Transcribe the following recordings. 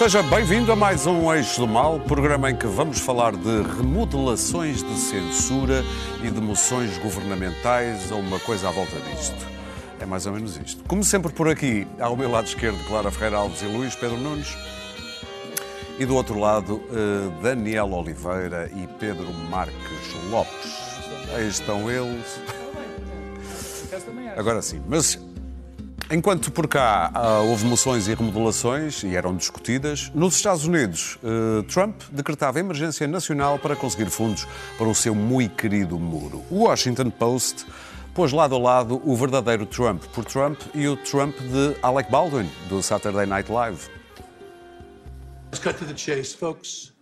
Seja bem-vindo a mais um Eixo do Mal, programa em que vamos falar de remodelações de censura e de moções governamentais ou uma coisa à volta disto. É mais ou menos isto. Como sempre por aqui, ao meu lado esquerdo, Clara Ferreira Alves e Luís Pedro Nunes. E do outro lado, eh, Daniel Oliveira e Pedro Marques Lopes. Aí estão eles. Agora sim, mas enquanto por cá ah, houve moções e remodelações e eram discutidas, nos Estados Unidos, eh, Trump decretava emergência nacional para conseguir fundos para o seu muito querido muro. O Washington Post pôs lado a lado o verdadeiro Trump por Trump e o Trump de Alec Baldwin, do Saturday Night Live. Let's cut to the chase, folks.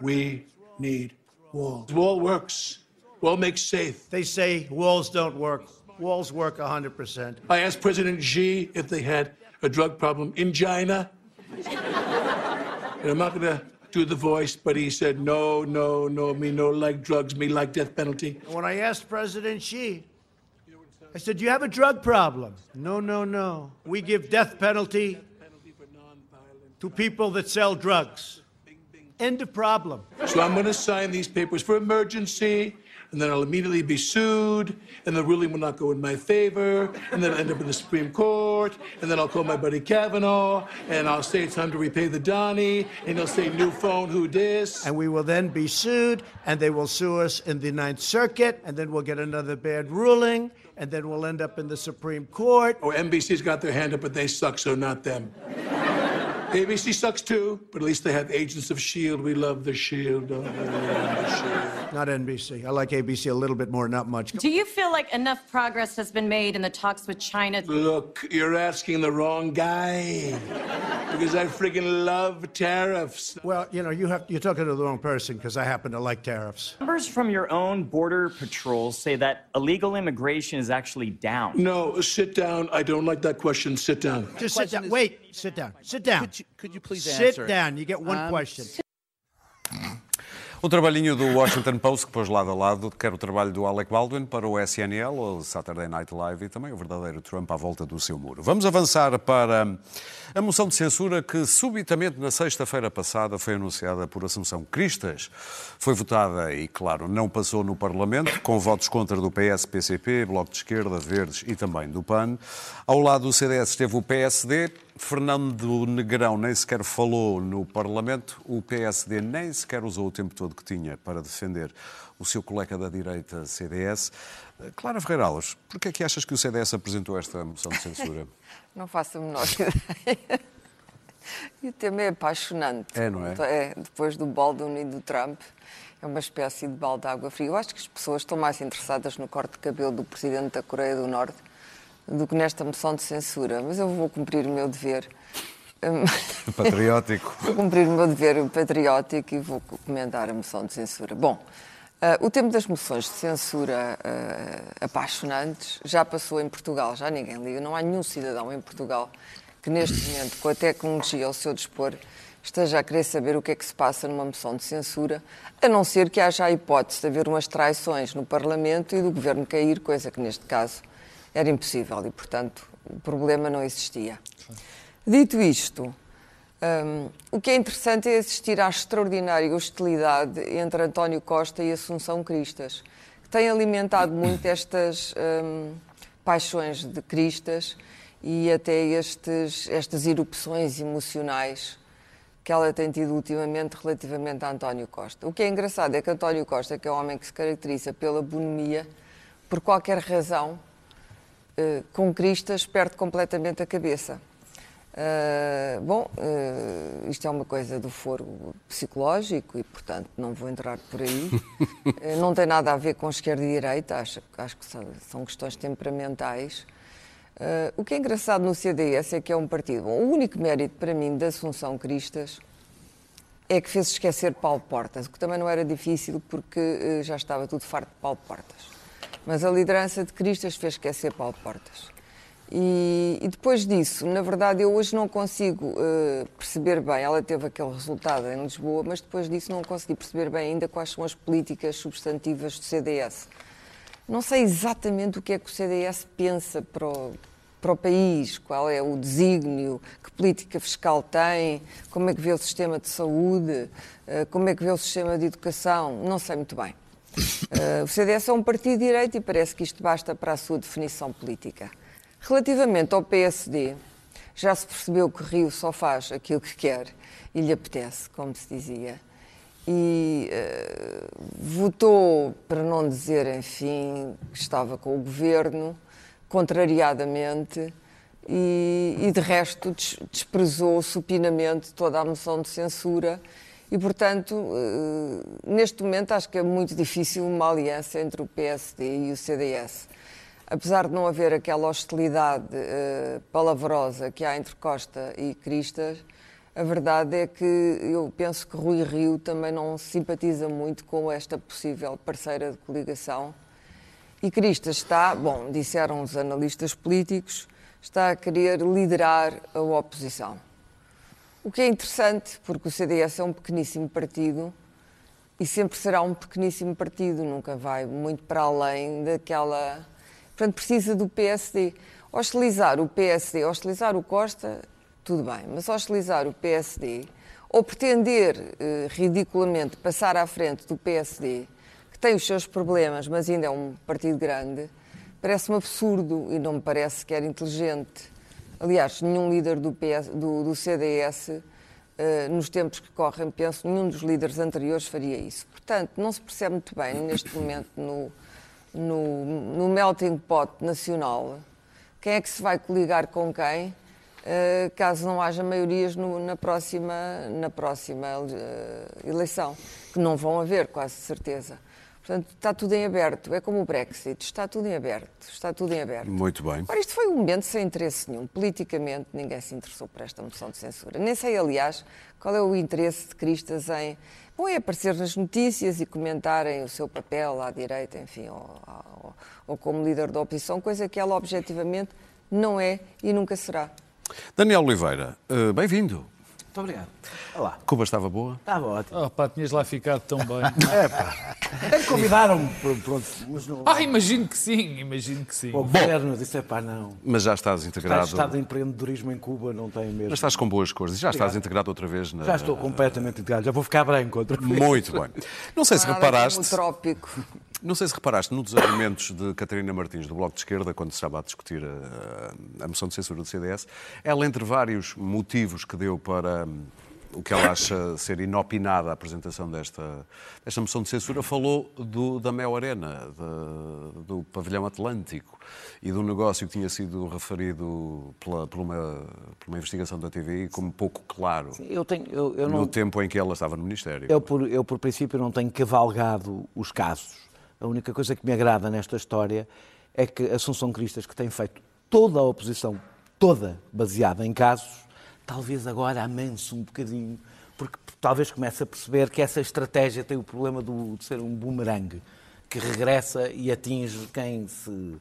We need walls. Wall works. Wall makes safe. They say walls don't work. Walls work 100%. I asked President Xi if they had a drug problem in China. and I'm not going to do the voice, but he said, no, no, no, me no like drugs, me like death penalty. When I asked President Xi, I said, Do you have a drug problem? No, no, no. We give death penalty to people that sell drugs. End of problem. So I'm going to sign these papers for emergency, and then I'll immediately be sued, and the ruling will not go in my favor, and then I'll end up in the Supreme Court, and then I'll call my buddy Kavanaugh, and I'll say it's time to repay the Donnie, and he'll say, new phone, who dis? And we will then be sued, and they will sue us in the Ninth Circuit, and then we'll get another bad ruling, and then we'll end up in the Supreme Court. Oh, NBC's got their hand up, but they suck, so not them. ABC sucks too, but at least they have Agents of S.H.I.E.L.D. We love the S.H.I.E.L.D. don't we? We love the S.H.I.E.L.D. Not NBC. I like ABC a little bit more, not much. Do you feel like enough progress has been made in the talks with China? Look, you're asking the wrong guy. Because I friggin' love tariffs. Well, you know, you have, you're talking to the wrong person because I happen to like tariffs. Numbers from your own border patrol say that illegal immigration is actually down. No, sit down. I don't like that question. Sit down. Just sit down. is- Wait, sit down. Sit down. Could you, could you please Sit answer? down. You get one Um, question. O trabalhinho do Washington Post, que pôs lado a lado, quer o trabalho do Alec Baldwin para o SNL, o Saturday Night Live e também o verdadeiro Trump à volta do seu muro. Vamos avançar para a moção de censura que subitamente na sexta-feira passada foi anunciada por Assunção Cristas. Foi votada e, claro, não passou no Parlamento, com votos contra do PS, PCP, Bloco de Esquerda, Verdes e também do PAN. Ao lado do CDS esteve o PSD, Fernando Negrão nem sequer falou no Parlamento, o PSD nem sequer usou o tempo todo que tinha para defender o seu colega da direita CDS. Clara Ferreira Alves, porquê é que achas que o CDS apresentou esta moção de censura? Não faço a menor ideia. E o tema é apaixonante. É, não é? É, depois do Baldwin e do Trump, é uma espécie de balde de água fria. Eu acho que as pessoas estão mais interessadas no corte de cabelo do presidente da Coreia do Norte do que nesta moção de censura. Mas eu vou cumprir o meu dever. Hum, Patriótico. Vou cumprir o meu dever patriótico e vou comentar a moção de censura. Bom, ah, o tempo das moções de censura ah, apaixonantes já passou em Portugal, já ninguém liga. Não há nenhum cidadão em Portugal que neste momento, com a tecnologia ao seu dispor, esteja a querer saber o que é que se passa numa moção de censura, a não ser que haja a hipótese de haver umas traições no Parlamento e do Governo cair, coisa que neste caso era impossível e, portanto, o problema não existia. Dito isto, hum, o que é interessante é assistir à extraordinária hostilidade entre António Costa e Assunção Cristas, que tem alimentado muito estas hum, paixões de Cristas e até estes, estas erupções emocionais que ela tem tido ultimamente relativamente a António Costa. O que é engraçado é que António Costa, que é um homem que se caracteriza pela bonomia, por qualquer razão, eh, com Cristas perde completamente a cabeça. Ah, bom, ah, isto é uma coisa do foro psicológico e, portanto, não vou entrar por aí. Ah, não tem nada a ver com esquerda e direita, acho, acho que são, são questões temperamentais. O que é engraçado no CDS é que é um partido. Bom, o único mérito para mim da Assunção Cristas é que fez esquecer Paulo Portas, o que também não era difícil porque já estava tudo farto de Paulo Portas. Mas a liderança de Cristas fez esquecer Paulo Portas. E, e depois disso, na verdade, eu hoje não consigo eh, perceber bem. Ela teve aquele resultado em Lisboa, mas depois disso não consegui perceber bem ainda quais são as políticas substantivas do CDS. Não sei exatamente o que é que o CDS pensa para o, para o país, qual é o desígnio, que política fiscal tem, como é que vê o sistema de saúde, eh, como é que vê o sistema de educação, não sei muito bem. Uh, o CDS é um partido de direito e parece que isto basta para a sua definição política. Relativamente ao PSD, já se percebeu que Rio só faz aquilo que quer e lhe apetece, como se dizia. E uh, votou, para não dizer, enfim, que estava com o governo, contrariadamente, e, e de resto desprezou supinamente toda a moção de censura e, portanto, eh, neste momento acho que é muito difícil uma aliança entre o PSD e o CDS. Apesar de não haver aquela hostilidade uh, palavrosa que há entre Costa e Cristas, a verdade é que eu penso que Rui Rio também não simpatiza muito com esta possível parceira de coligação. E Cristas está, bom, disseram os analistas políticos, está a querer liderar a oposição. O que é interessante, porque o CDS é um pequeníssimo partido e sempre será um pequeníssimo partido, nunca vai muito para além daquela. Portanto, precisa do PSD. Hostilizar o PSD, hostilizar o Costa, tudo bem, mas hostilizar o PSD ou pretender eh, ridiculamente passar à frente do PSD, que tem os seus problemas, mas ainda é um partido grande, parece-me absurdo e não me parece sequer inteligente. Aliás, nenhum líder do, PS, do, do CDS, uh, eh, nos tempos que correm, penso, nenhum dos líderes anteriores faria isso. Portanto, não se percebe muito bem, neste momento, no, no, no melting pot nacional, quem é que se vai coligar com quem, uh, caso não haja maiorias no, na próxima, na próxima uh, eleição, que não vão haver, quase certeza. Portanto, está tudo em aberto. É como o Brexit, está tudo em aberto. Está tudo em aberto. Muito bem. Agora, isto foi um momento sem interesse nenhum. Politicamente, ninguém se interessou por esta moção de censura. Nem sei, aliás, qual é o interesse de Cristas em. Bom, é aparecer nas notícias e comentarem o seu papel à direita, enfim, ou, ou, ou como líder da oposição, coisa que ela objetivamente não é e nunca será. Daniel Oliveira, eh, bem-vindo. Muito obrigado. Olá. Cuba estava boa? Estava ótimo. Oh, pá, tinhas lá ficado tão bem. é, pá. Convidaram-me, pronto. Mas não... Ah, imagino que sim, imagino que sim. O governo disse, é pá, não. Mas já estás integrado. Está estado de empreendedorismo em Cuba, não tem mesmo. Mas estás com boas cores. Já estás integrado outra vez na... Já estou completamente integrado. Já vou ficar branco outra vez. Muito bem. Não sei se ah, reparaste... trópico. Não sei se reparaste num dos argumentos de Catarina Martins, do Bloco de Esquerda, quando se estava a discutir a, a moção de censura do CDS, ela, entre vários motivos que deu para o que ela acha ser inopinada a apresentação desta, desta moção de censura, falou do, da Mel Arena, de, do pavilhão Atlântico e do negócio que tinha sido referido pela, por, uma, por uma investigação da TVI como pouco claro Sim, eu tenho, eu, eu não, no tempo em que ela estava no Ministério. Eu por, eu, por princípio, não tenho cavalgado os casos. A única coisa que me agrada nesta história é que Assunção Cristas, que tem feito toda a oposição, toda baseada em casos, talvez agora amanse um bocadinho, porque talvez comece a perceber que essa estratégia tem o problema do, de ser um boomerang, que regressa e atinge quem se,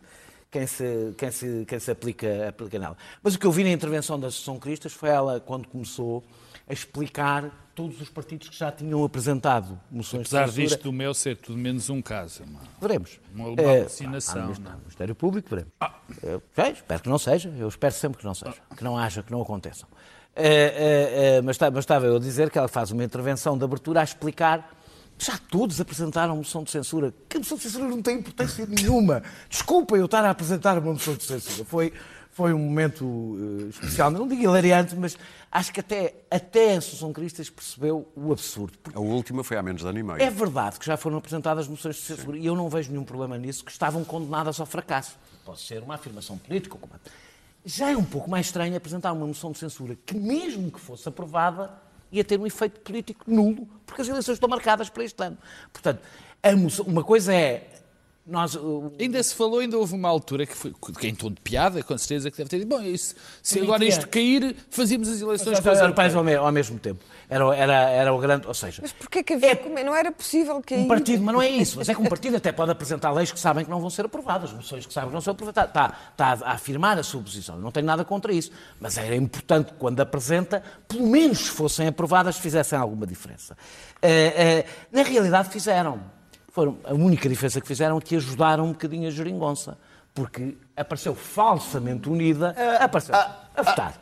quem se, quem se, quem se aplica, aplica nela. Mas o que eu vi na intervenção da Associação Cristas foi ela, quando começou, a explicar todos os partidos que já tinham apresentado moções Apesar de censura. disto do meu ser tudo menos um caso. Uma, veremos. Uma, uma é, alucinação. Ah, Ministério Público, veremos. Ah. Eu, espero que não seja, eu espero sempre que não seja, que não haja, que não aconteçam. É, é, é, mas, mas estava eu a dizer que ela faz uma intervenção de abertura a explicar já todos apresentaram moção de censura. Que moção de censura não tem importância nenhuma. Desculpa eu estar a apresentar uma moção de censura. Foi, foi um momento uh, especial, não digo hilariante, mas acho que até, até a Associação Cristas percebeu o absurdo. A última foi há menos de ano e meio. É verdade que já foram apresentadas moções de censura Sim. e eu não vejo nenhum problema nisso, que estavam condenadas ao fracasso. Pode ser uma afirmação política, como já é um pouco mais estranho apresentar uma moção de censura que, mesmo que fosse aprovada, ia ter um efeito político nulo, porque as eleições estão marcadas para este ano. Portanto, moção, uma coisa é nós, uh, ainda se falou, ainda houve uma altura que foi que em tom de piada, com certeza, que deve ter dito, bom, isso, se agora isto cair, fazíamos as eleições para os europeios ao, ao mesmo tempo. Era, era, era o grande, ou seja... Mas porquê que havia, é, não era possível cair? Um partido, mas não é isso, mas é que um partido até pode apresentar leis que sabem que não vão ser aprovadas, moções que sabem que não são aprovadas. Está, está a afirmar a sua posição, não tenho nada contra isso, mas era importante que quando apresenta, pelo menos fossem aprovadas, fizessem alguma diferença. Uh, uh, na realidade fizeram foram, a única diferença que fizeram é que ajudaram um bocadinho a geringonça. porque apareceu falsamente unida, apareceu a votar.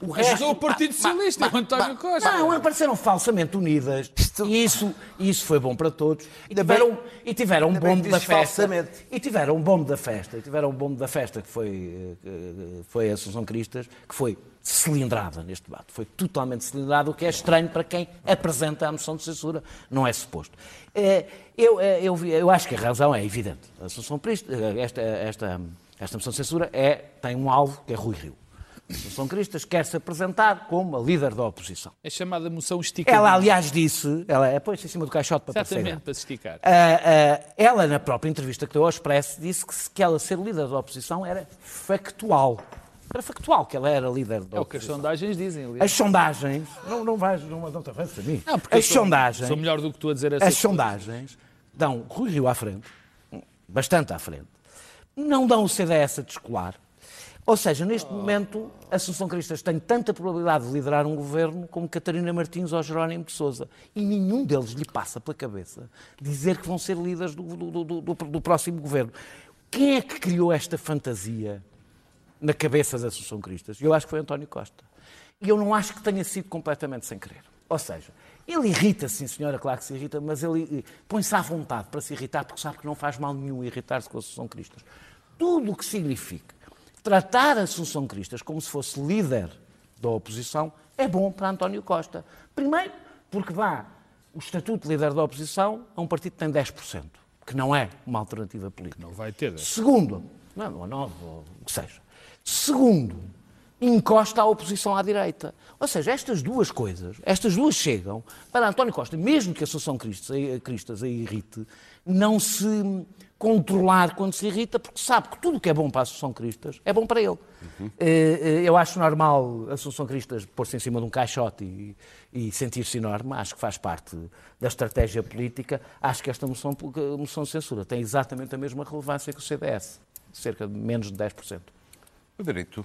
O Ajudou o Partido Socialista, o António Costa. Não, apareceram falsamente unidas e isso, isso foi bom para todos. E tiveram, e tiveram um bombo que da festa. E tiveram um bombo da festa. E tiveram um bombo da festa que foi, eh, que foi a Associação Cristas, que foi cilindrada neste debate. Foi totalmente cilindrada, o que é estranho para quem apresenta a moção de censura. Não é suposto. Eh, Eu, eh, eu, eu acho que a razão é evidente. A Associação Cristas, esta, esta, esta moção de censura é, tem um alvo que é Rui Rio. A Associação Cristas quer se apresentar como a líder da oposição. É chamada moção esticada. Ela, aliás, disse, ela é põe-se em cima do caixote para Exatamente, para se esticar. Ah, ah, ela, na própria entrevista que deu ao Expresso, disse que, que ela ser líder da oposição era factual. Era factual que ela era líder da É o que as oposição. sondagens dizem. Ali. As sondagens, não, não vais, não, não te avances a mim. Não, porque as sou- sondagens, Sou melhor do que tu a dizer essa as sondagens dão Rui Rio à frente, bastante à frente, não dão o CDS a descolar. Ou seja, neste momento, a Assunção Cristas tem tanta probabilidade de liderar um governo como Catarina Martins ou Jerónimo de Sousa. E nenhum deles lhe passa pela cabeça dizer que vão ser líderes do, do- do- do- próximo governo. Quem é que criou esta fantasia na cabeça da Assunção Cristas? Eu acho que foi António Costa. E eu não acho que tenha sido completamente sem querer. Ou seja, ele irrita, sim senhora, claro que se irrita, mas ele eh, põe-se à vontade para se irritar porque sabe que não faz mal nenhum irritar-se com a Assunção Cristas. Tudo o que significa tratar a Assunção Cristas como se fosse líder da oposição é bom para António Costa. Primeiro, porque dá o estatuto de líder da oposição a um partido que tem 10%, que não é uma alternativa política. Não vai ter. Segundo, não, ou nove, ou o que seja. Segundo, encosta a oposição à direita. Ou seja, estas duas coisas, estas duas chegam para António Costa, mesmo que a Associação Cristas, a Cristas a irrite, não se controlar quando se irrita, porque sabe que tudo o que é bom para a Associação Cristas é bom para ele. Eh, eh, Eu acho normal a Associação Cristas pôr-se em cima de um caixote e, e sentir-se enorme, acho que faz parte da estratégia política. Acho que esta moção, moção de censura tem exatamente a mesma relevância que o CDS, cerca de menos de 10%. O direito.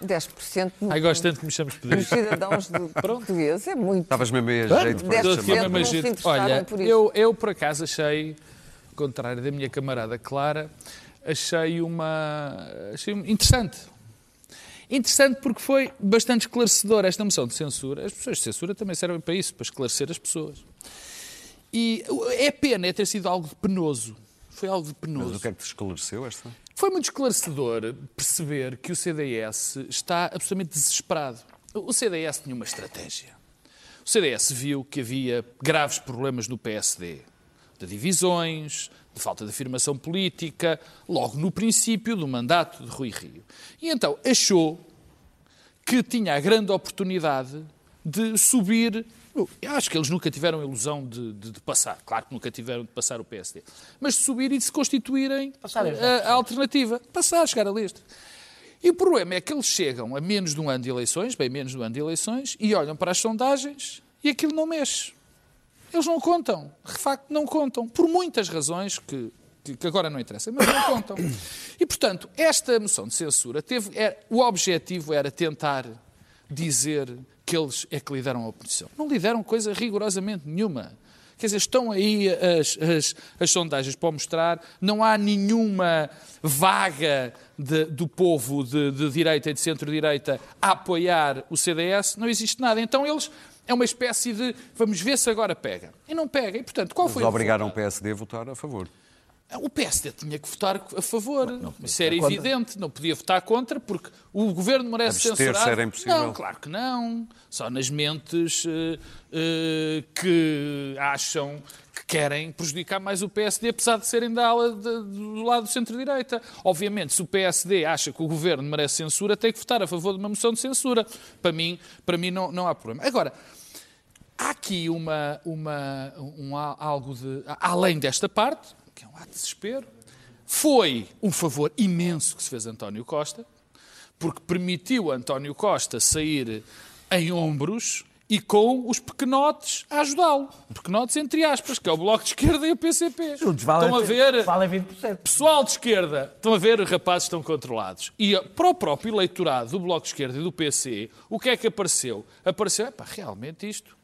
10% no- Ai, gosto tanto que me chames dos Pedro. cidadãos de portugueses. É muito. Estavas mesmo aí a jeito para 10% Estou aqui a não se interessaram Olha, por isso. eu, eu por acaso achei, ao contrário da minha camarada Clara, achei uma. achei um- interessante. Interessante porque foi bastante esclarecedor esta moção de censura. As pessoas de censura também servem para isso, para esclarecer as pessoas. E é pena é ter sido algo de penoso. Foi algo de Mas penoso. o que é que te esclareceu esta? Foi muito esclarecedor perceber que o CDS está absolutamente desesperado. O CDS tinha uma estratégia. O CDS viu que havia graves problemas no PSD, de divisões, de falta de afirmação política, logo no princípio do mandato de Rui Rio. E então achou que tinha a grande oportunidade de subir. Eu acho que eles nunca tiveram a ilusão de, de- de passar. Claro que nunca tiveram de passar o PSD. Mas de subir e de se constituírem Passar as a, a alternativa. Passar, chegar a lista. E o problema é que eles chegam a menos de um ano de eleições, bem menos de um ano de eleições, e olham para as sondagens e aquilo não mexe. Eles não contam. De facto, não contam. Por muitas razões que, que- que agora não interessam, mas não contam. E, portanto, esta moção de censura teve. era- o objetivo era tentar dizer que eles é que lideram a oposição. Não lideram coisa rigorosamente nenhuma. Quer dizer, estão aí as, as, as sondagens para mostrar, não há nenhuma vaga de- do povo de, de direita e de centro-direita a apoiar o CDS, não existe nada. Então eles é uma espécie de vamos ver se agora pega. E não pega. E, portanto, qual Mas foi obrigaram o? PSD a votar a favor. O PSD tinha que votar a favor. Isso era evidente. Não podia votar contra, porque o governo merece censurar. era impossível. Não, claro que não. Só nas mentes eh, eh, que acham que querem prejudicar mais o PSD, apesar de serem da ala de- do lado do centro-direita. Obviamente, se o PSD acha que o governo merece censura, tem que votar a favor de uma moção de censura. Para mim, para mim não, não há problema. Agora, há aqui uma, uma, um, algo de. Além desta parte, que é um ato de desespero, foi um favor imenso que se fez a António Costa, porque permitiu a António Costa sair em ombros e com os pequenotes a ajudá-lo. Pequenotes entre aspas, que é o Bloco de Esquerda e o PCP. Juntos valem, Estão a ver. valem 20%. Pessoal de esquerda, estão a ver, os rapazes estão controlados. E para o próprio eleitorado do Bloco de Esquerda e do PC, o que é que apareceu? Apareceu, epá, realmente isto Isto,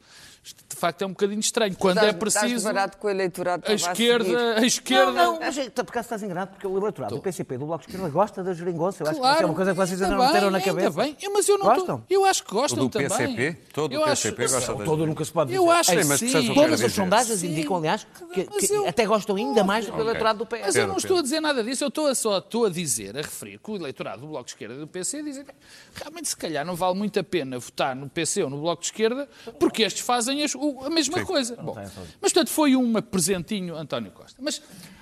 de facto, é um bocadinho estranho. Quando Estás- é preciso. Estás barato com o eleitorado A esquerda, a esquerda. Não, não, mas é- por acaso estás enganado, porque o eleitorado do PCP, do Bloco de Esquerda, gosta da geringonça. Eu acho que isso é uma coisa que vocês ainda ainda não meteram na cabeça. Ainda bem, Eu- mas eu não Gostam? tô- Eu acho que gostam O do também. PCP? Todo o eu PCP acho, gosta das Todo nunca se pode dizer. Eu acho que mas sim. o Todas as sondagens Sim. indicam, aliás, que, que eu- até gostam ainda mais do que o eleitorado do PS. Mas eu não estou a dizer nada disso, eu estou a, só estou a dizer, a referir que o eleitorado do Bloco de Esquerda e do PC dizem realmente se calhar não vale muito a pena votar no PC ou no Bloco de Esquerda porque estes fazem o- a mesma coisa. Bom, mas portanto foi um presentinho António Costa. Mas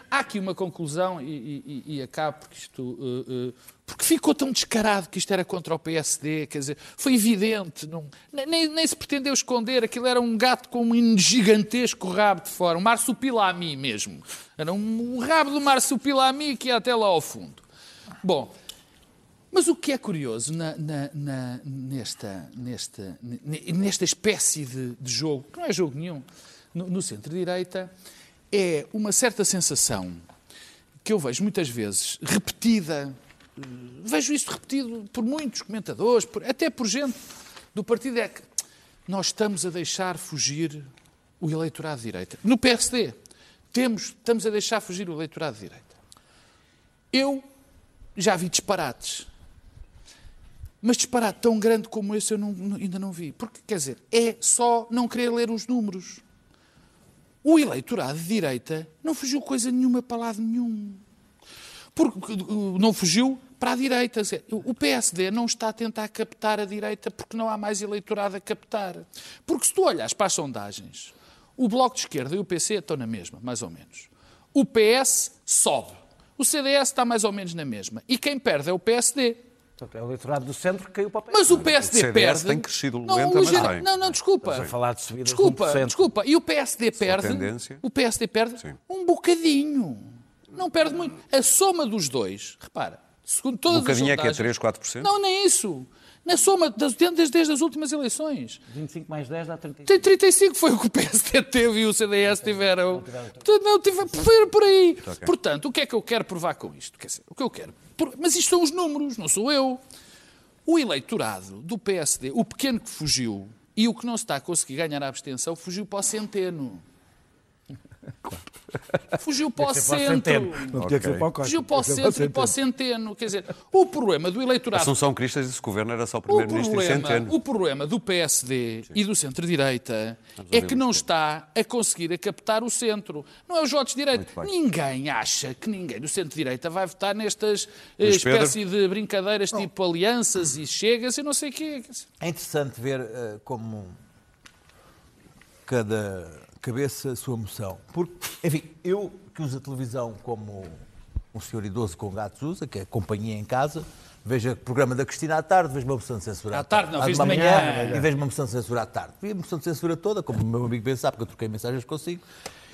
há aqui uma conclusão e, e, e- e acabo porque isto... uh, uh, porque ficou tão descarado que isto era contra o PSD, quer dizer, foi evidente, não, nem, nem se pretendeu esconder, aquilo era um gato com um gigantesco rabo de fora, um marsupilami mesmo. Era um, um rabo do marsupilami que ia até lá ao fundo. Bom, mas o que é curioso na- na- na- nesta, nesta, ne- nesta espécie de, de jogo, que não é jogo nenhum, no, no centro-direita, é uma certa sensação que eu vejo muitas vezes repetida, vejo isso repetido por muitos comentadores, por- até por gente do partido, é que nós estamos a deixar fugir o eleitorado de direita. No PSD, temos, estamos a deixar fugir o eleitorado de direita. Eu já vi disparates. Mas disparate tão grande como esse eu não- ainda não vi. Porque, quer dizer, é só não querer ler os números. O eleitorado de direita não fugiu coisa nenhuma para lado nenhum. Porque não fugiu para a direita. O PSD não está a tentar captar a direita porque não há mais eleitorado a captar. Porque se tu olhas para as sondagens, o Bloco de Esquerda e o PC estão na mesma, mais ou menos. O PS sobe. O CDS está mais ou menos na mesma. E quem perde é o PSD. Portanto, é o eleitorado do centro que caiu para o PS. Mas o PSD O perde. tem crescido não, lenta, mas ligeira- bem. Não, não, desculpa. a falar de subidas de Desculpa, 1%. desculpa. E o PSD perde. tendência. O PSD perde Sim. um bocadinho. Não perde muito. A soma dos dois, repara, segundo todas Um bocadinho é as que é sondagens- 3, 4%? Não, nem isso. Na soma, das, desde, desde as últimas eleições. 25 mais 10 dá 35. Tem 35 foi o que o PSD teve e o CDS tiveram. Portanto, Não, tive, foi por aí. Portanto, o que é que eu quero provar com isto? Quer dizer, o que eu quero. Mas isto são os números, não sou eu. O eleitorado do PSD, o pequeno que fugiu e o que não se está a conseguir ganhar a abstenção, fugiu para o centeno. Fugiu para o centro. Não tinha que ser para o Costa. Fugiu para o centro e para o centeno. Quer dizer, o problema do eleitorado Assunção Cristas disse que o governo era só primeiro-ministro e centeno. o problema do PSD e do centro-direita é que não está a conseguir a captar o centro. Não é os votos de direita. Ninguém acha que ninguém do centro-direita vai votar nestas eh, Luís Pedro? espécie de brincadeiras tipo alianças e chegas e não sei o quê. É interessante ver eh, como cada cabeça a sua moção. Porque, enfim, eu que uso a televisão como um senhor idoso com gatos usa, que é companhia em casa, vejo o programa da Cristina à tarde, vejo uma moção de censura À tarde, não, à de de manhã. E vejo uma moção de censura à tarde. Vi a moção de censura toda, como o meu amigo bem sabe, porque eu troquei mensagens consigo,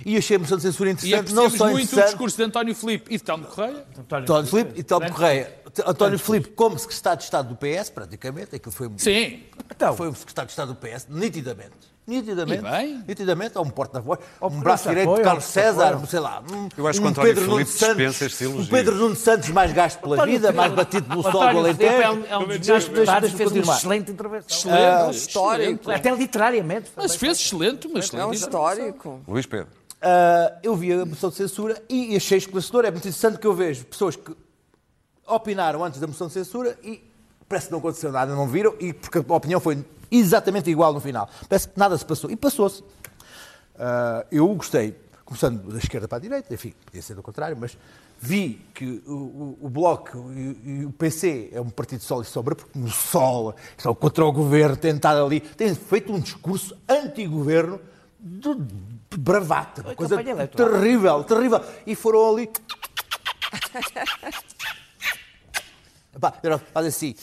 e achei a moção de censura E interessante, não só muito o interessante... discurso de António Filipe e de Telmo Correia. António Filipe e Telmo Correia. António Filipe, como secretário de Estado do PS, praticamente, aquilo foi Sim. então, foi o secretário de Estado do PS, nitidamente. Nitidamente. E bem. Nitidamente, ou um porta-voz, um por braço direito apoio, de Carlos César, apoio. sei lá. Um, Eu acho que um o Pedro Filipe Nuno Santos, um Pedro Nuno Santos mais gasto pela vida, mais batido pelo sol do Filipe Alentejo. é um, é um dos deputados, fez uma excelente intervenção. É um Excelente. histórico. Até literariamente. Mas fez excelente, mas É um excelente. histórico. Luís Pedro. Ah, eu vi a moção de censura e achei esclarecedor. É muito interessante que eu vejo pessoas que opinaram antes da moção de censura e parece que não aconteceu nada, não viram, e porque a opinião foi exatamente igual no final. Parece que nada se passou. E passou-se. Ah, eu gostei, começando da esquerda para a direita, enfim, podia ser do contrário, mas vi que o, o- o Bloco e, e o PC é um partido de sol e sombra, porque no sol, só contra o governo, tentado ali, tem feito um discurso anti-governo de de bravata, uma coisa terrível, terrível. E foram ali. Epá, era- faz assim.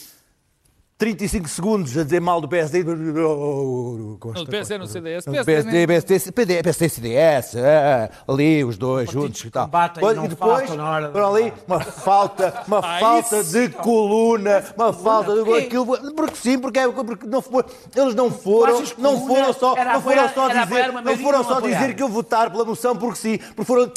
35 segundos a dizer mal do PSD. Não, do PSD no CDS. Não, PSD, PSD, PSD, PD, PSD, CDS, é, ali os dois juntos e tal. e Depois- e foram ali, uma falta, uma Ah, falta isso. de coluna, uma falta de Porquê? aquilo, porque sim, porque, é- porque não foi, eles não foram, não foram só, não foram apoiar- só dizer, não foram só dizer que eu votar pela moção porque sim, porque foram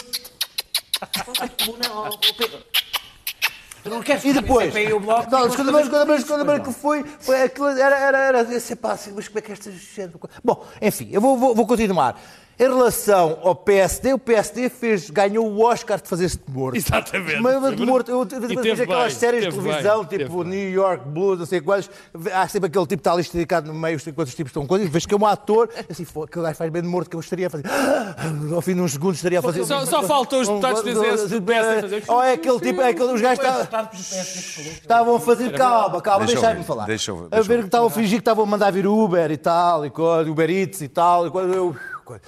não queres E depois, CPI o Bloco não, as mas, escuta, mas, escuta, mas que foi, foi aquilo, era, era, era, era assim, pá, assim, mas como é que esta gente... Bom, enfim, eu vou, vou, vou continuar. Em relação ao PSD, o PSD fez, ganhou o Oscar de fazer-se de morto. Exatamente. Mas, mas de morto, eu, eu, eu, aquelas bem, séries de televisão, bem, tipo bem. New York Blues, não sei quais, há sempre aquele tipo que está ali esticado no meio, os quantos tipos estão coisas, e vês que é um ator, assim, "Fô, aquele gajo faz bem de morto, que eu estaria a fazer, ao fim de uns segundos estaria a fazer... Só- só faltou os deputados do PSD Ou é aquele tipo, é aquele, os gajos estavam- estavam a fazer, calma, calma, Deixa eu deixa-me ouvir, falar. deixa eu- a deixa eu ver que estavam a fingir que estavam a mandar vir Uber e tal, e Uber Eats e tal, e coisa, eu- coisa.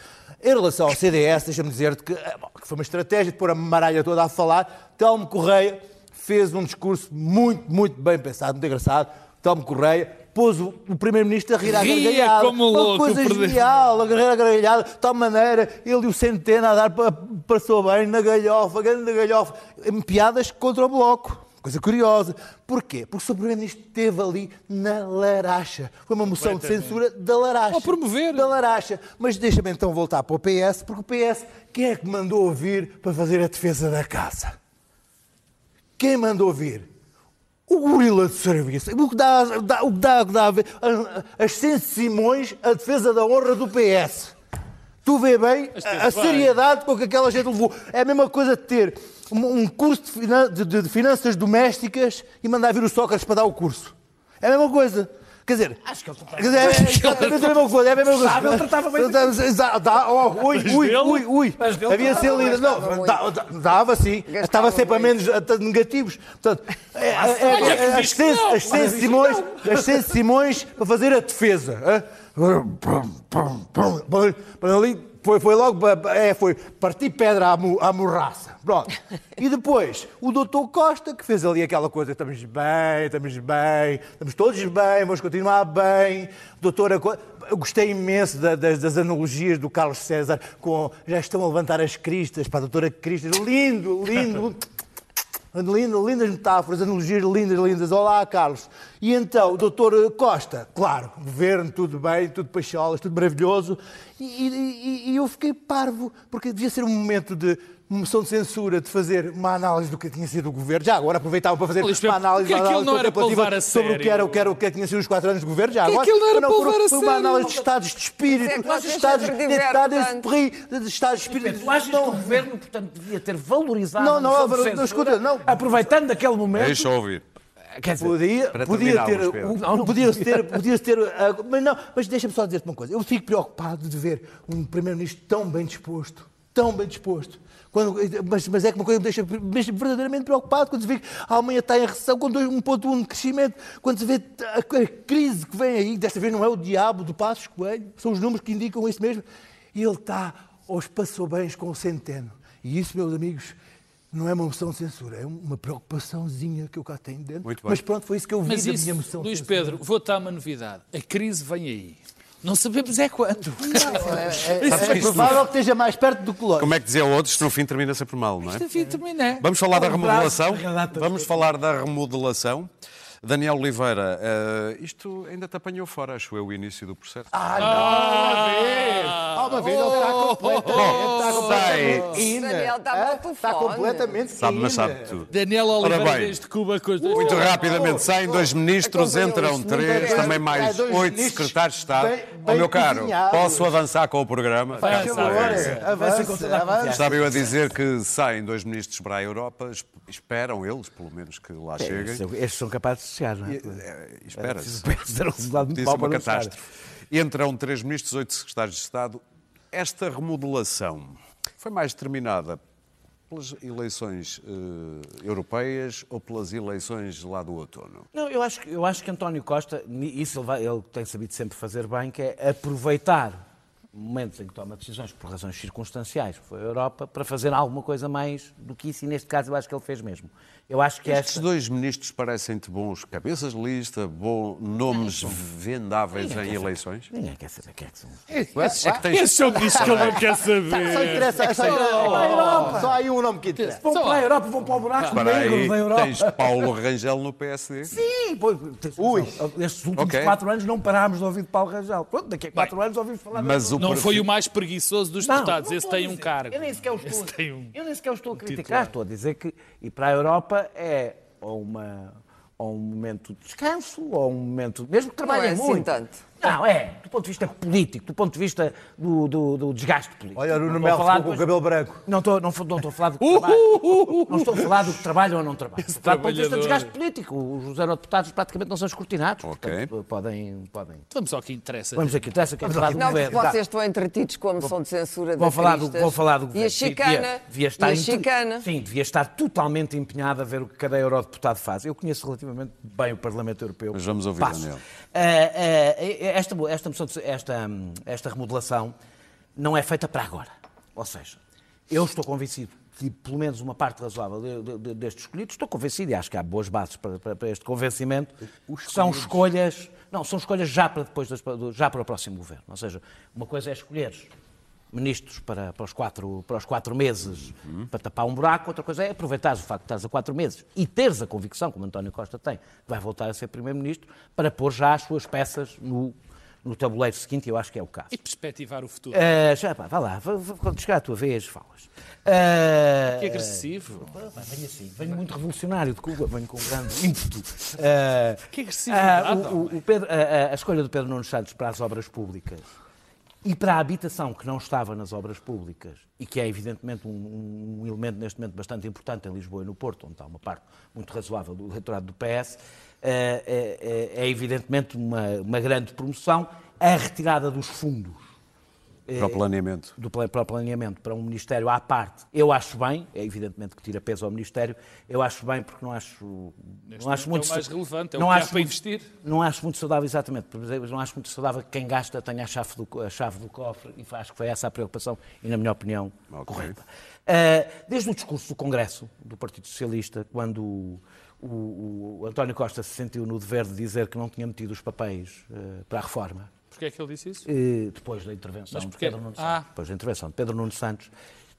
Em relação ao CDS, deixa-me dizer-te que, eh, que foi uma estratégia de pôr a maralha toda a falar. Telmo Correia fez um discurso muito, muito bem pensado, muito engraçado. Telmo Correia pôs o, o Primeiro-Ministro a rir à Ria gargalhada. como Uma louco, coisa perdeu. genial, a rir à gargalhada. De tal maneira, ele e o Centeno a dar, pa- passou bem na galhofa, grande galhofa. Em piadas contra o Bloco. Coisa curiosa. Porquê? Porque o Sr. Primeiro-Ministro esteve ali na laracha. Foi uma moção de censura da laracha. Ao promover. Da laracha. Mas deixa-me então voltar para o PS, porque o PS, quem é que mandou vir para fazer a defesa da casa? Quem mandou vir? O gorila de serviço. O que dá, dá- o que dá, o que dá a ver? A- As Sense Simões, a defesa da honra do PS. Tu vê bem a, a seriedade com que aquela gente levou. É a mesma coisa de ter um, curso de, finan- de- de- de finanças domésticas e mandar vir o Sócrates para dar o curso. É a mesma coisa. Quer dizer, Acho que ele Quer dizer, é, é exatamente a mesma coisa, é a mesma coisa. Sabe, ele tratava bem Dá- dá- oh, ui, ui, ui, ui. Havia ser líder. Não, dava sim. Estava sempre a menos a- negativos. Portanto, é- é- é- as diz que não. Sense- as Sense Simões, as Sense Simões para fazer a defesa. hã? Pum, pum, pum. Para ali foi, foi logo é, foi partir pedra à, à morraça. Pronto. E depois, o doutor Costa, que fez ali aquela coisa, estamos bem, estamos bem, estamos todos bem, vamos continuar bem. Doutora, eu gostei imenso da- das, das analogias do Carlos César com já estão a levantar as cristas para a doutora Cristas. Lindo, lindo. Lindo, lindas metáforas, analogias lindas, lindas. Olá, Carlos. E então, o doutor Costa, claro, governo, tudo bem, tudo pacholas, tudo maravilhoso. E- e- e eu fiquei parvo, porque devia ser um momento de moção de censura, de fazer uma análise do que tinha sido o governo. Já agora aproveitava para fazer Luís uma análise, uma aquilo análise não era para contemplativa levar a sobre o que, era, o, que era, o que tinha sido os quatro anos de governo. Já agora, aquilo não era Mas para levar foi, a foi uma sério. análise de estados de espírito, é que de estados de divertem estado desse tanto. perri, de estados de espírito. Tu achas que o governo, portanto, devia ter valorizado Não, não, a moção Álvaro, de não, censura, escuta, não. aproveitando aquele momento. Deixa eu ouvir. Dizer, Podia, podia ter, o- Não, não podia podia. ter, podia ter, ah, mas não, mas deixa-me só dizer-te uma coisa. Eu fico preocupado de ver um primeiro-ministro tão bem disposto, tão bem disposto. Quando, mas, mas é que uma coisa me deixa, me deixa verdadeiramente preocupado quando se vê que a Alemanha está em recessão com 1,1 de crescimento, quando se vê a, a crise que vem aí, desta vez não é o diabo do Passos Coelho, são os números que indicam isso mesmo, e ele está aos passou-bens com o centeno. E isso, meus amigos, não é uma moção de censura, é uma preocupaçãozinha que eu cá tenho dentro. Muito bem. Mas pronto, foi isso que eu vi Mas da isso, minha moção de Luís. Pedro, vou dar uma novidade. A crise vem aí. Não sabemos é quando. É, é provável que esteja mais perto do que longe. Como é que dizia outros, isto no fim termina sempre mal, não é? Enfim, terminé. Vamos falar da remodelação? Vamos falar da remodelação. Daniel Oliveira, eh, isto ainda te apanhou fora, acho eu, o início do processo. Ah, não! Ah, uma vez ele está completamente. Está completamente in. Daniel está muito Está completamente Sabe, mas sabe tudo. Daniel Oliveira desde Cuba com as duas. Muito Oh, rapidamente, saem dois ministros, acompanhou entram três, é? também mais É, oito secretários de Estado. bem meu caro, posso avançar com o programa? Vai, Já Por sabe. sabem. favor, Vai ser com avance, toda a avance. Estava eu a dizer que saem dois ministros para a Europa, es- esperam eles, pelo menos, que lá cheguem. Estes- Estes são capazes de chegar, não é? É, Espera-se. Ser um resultado muito mau uma para catástrofe. Entram três ministros, oito secretários de Estado. Esta remodelação foi mais determinada pelas eleições eh, europeias ou pelas eleições lá do outono? Não, eu acho, que- eu acho que António Costa, isso ele, vai- ele tem sabido sempre fazer bem, que é aproveitar momentos em que toma decisões por razões circunstanciais, foi a Europa, para fazer alguma coisa mais do que isso, e neste caso eu acho que ele fez mesmo. Eu acho que Estes esta... dois ministros parecem-te bons cabeças de lista, bons nomes vendáveis em eleições? Ninguém quer saber quem é que são. Esses é que tens- Esses são ministros que ele não quer Só saber. interessa, só interessa. Só há aí um nome que interessa. Vão para a Europa, vão para o buraco Espera aí, negro da Europa. tens Paulo Rangel no PSD. Sim, pois, Ui. estes últimos Ok. quatro anos não parámos de ouvir de Paulo Rangel. Pronto, daqui a quatro anos ouvimos falar Mas o Não perfil- foi o mais preguiçoso dos Não, deputados. não Esse estou a tem um dizer. cargo. Eu nem sequer o estou, Esse um eu nem sequer estou a criticar. Estou a dizer que ir para a Europa é ou, uma, ou um momento de descanso, ou um momento. Mesmo que trabalhem é assim muito. tanto. Não, é, do ponto de vista político, do ponto de vista do, do, do desgaste político. Olha, o Nuno Não Melo falar ficou com o cabelo branco. Não estou, não, não estou a falar do que trabalho. Não estou a falar do que trabalham ou não trabalham. Estou a falar do ponto de vista do desgaste político. Os eurodeputados praticamente não são escrutinados. Ok. Portanto, podem, podem. Vamos ao que interessa. Vamos aqui, interessa que é falar do Não, porque governo. vocês estão entretidos com a moção de censura Vão da falar, do, vão falar do E a governo. chicana. Devia, devia estar e a chicana. Sim, devia estar totalmente empenhado a ver o que cada eurodeputado faz. Eu conheço relativamente bem o Parlamento Europeu. Mas vamos ouvir, Passo. Daniel. Ah, ah, esta, esta, esta, esta remodelação não é feita para agora. Ou seja, eu estou convencido que pelo menos uma parte razoável de- de- de- destes escolhidos, estou convencido e acho que há boas bases para, para- para este convencimento, são escolhas, não, são escolhas já para depois, das- já para o próximo governo. Ou seja, uma coisa é escolher ministros para, para, os quatro, para os quatro meses para tapar um buraco, outra coisa é aproveitar o facto de estás a quatro meses e teres a convicção, como António Costa tem, que vai voltar a ser primeiro-ministro, para pôr já as suas peças no, no tabuleiro seguinte, e eu acho que é o caso. E perspectivar o futuro. Ah, já, pá, vá lá, quando chegar a tua vez, falas. Ah, Que agressivo. pá, venho assim, venho muito revolucionário de Cuba, venho com um grande ímpeto. Ah, Que agressividade, ah, o- o- Pedro- a escolha do Pedro Nuno Santos para as obras públicas e para a habitação que não estava nas obras públicas e que é evidentemente um, um elemento neste momento bastante importante em Lisboa e no Porto, onde está uma parte muito razoável do eleitorado do PS, é, é- é evidentemente uma, uma grande promoção. A retirada dos fundos Para o planeamento. do para o planeamento para um Ministério à parte, eu acho bem, é evidentemente que tira peso ao Ministério, eu acho bem porque não acho. Neste não acho muito é o mais relevante, é o não acho para muito- investir. Não acho muito saudável, exatamente, por exemplo, não acho muito saudável que quem gasta tenha a chave do, a chave do cofre e acho que foi essa a preocupação e, na minha opinião, Ok. correta. Ah, desde o discurso do Congresso do Partido Socialista, quando o, o- o António Costa se sentiu no dever de dizer que não tinha metido os papéis ah, para a reforma, Porquê é que ele disse isso? eh, depois da intervenção de? Pedro Nuno Santos. Ah. Depois da intervenção de Pedro Nuno Santos.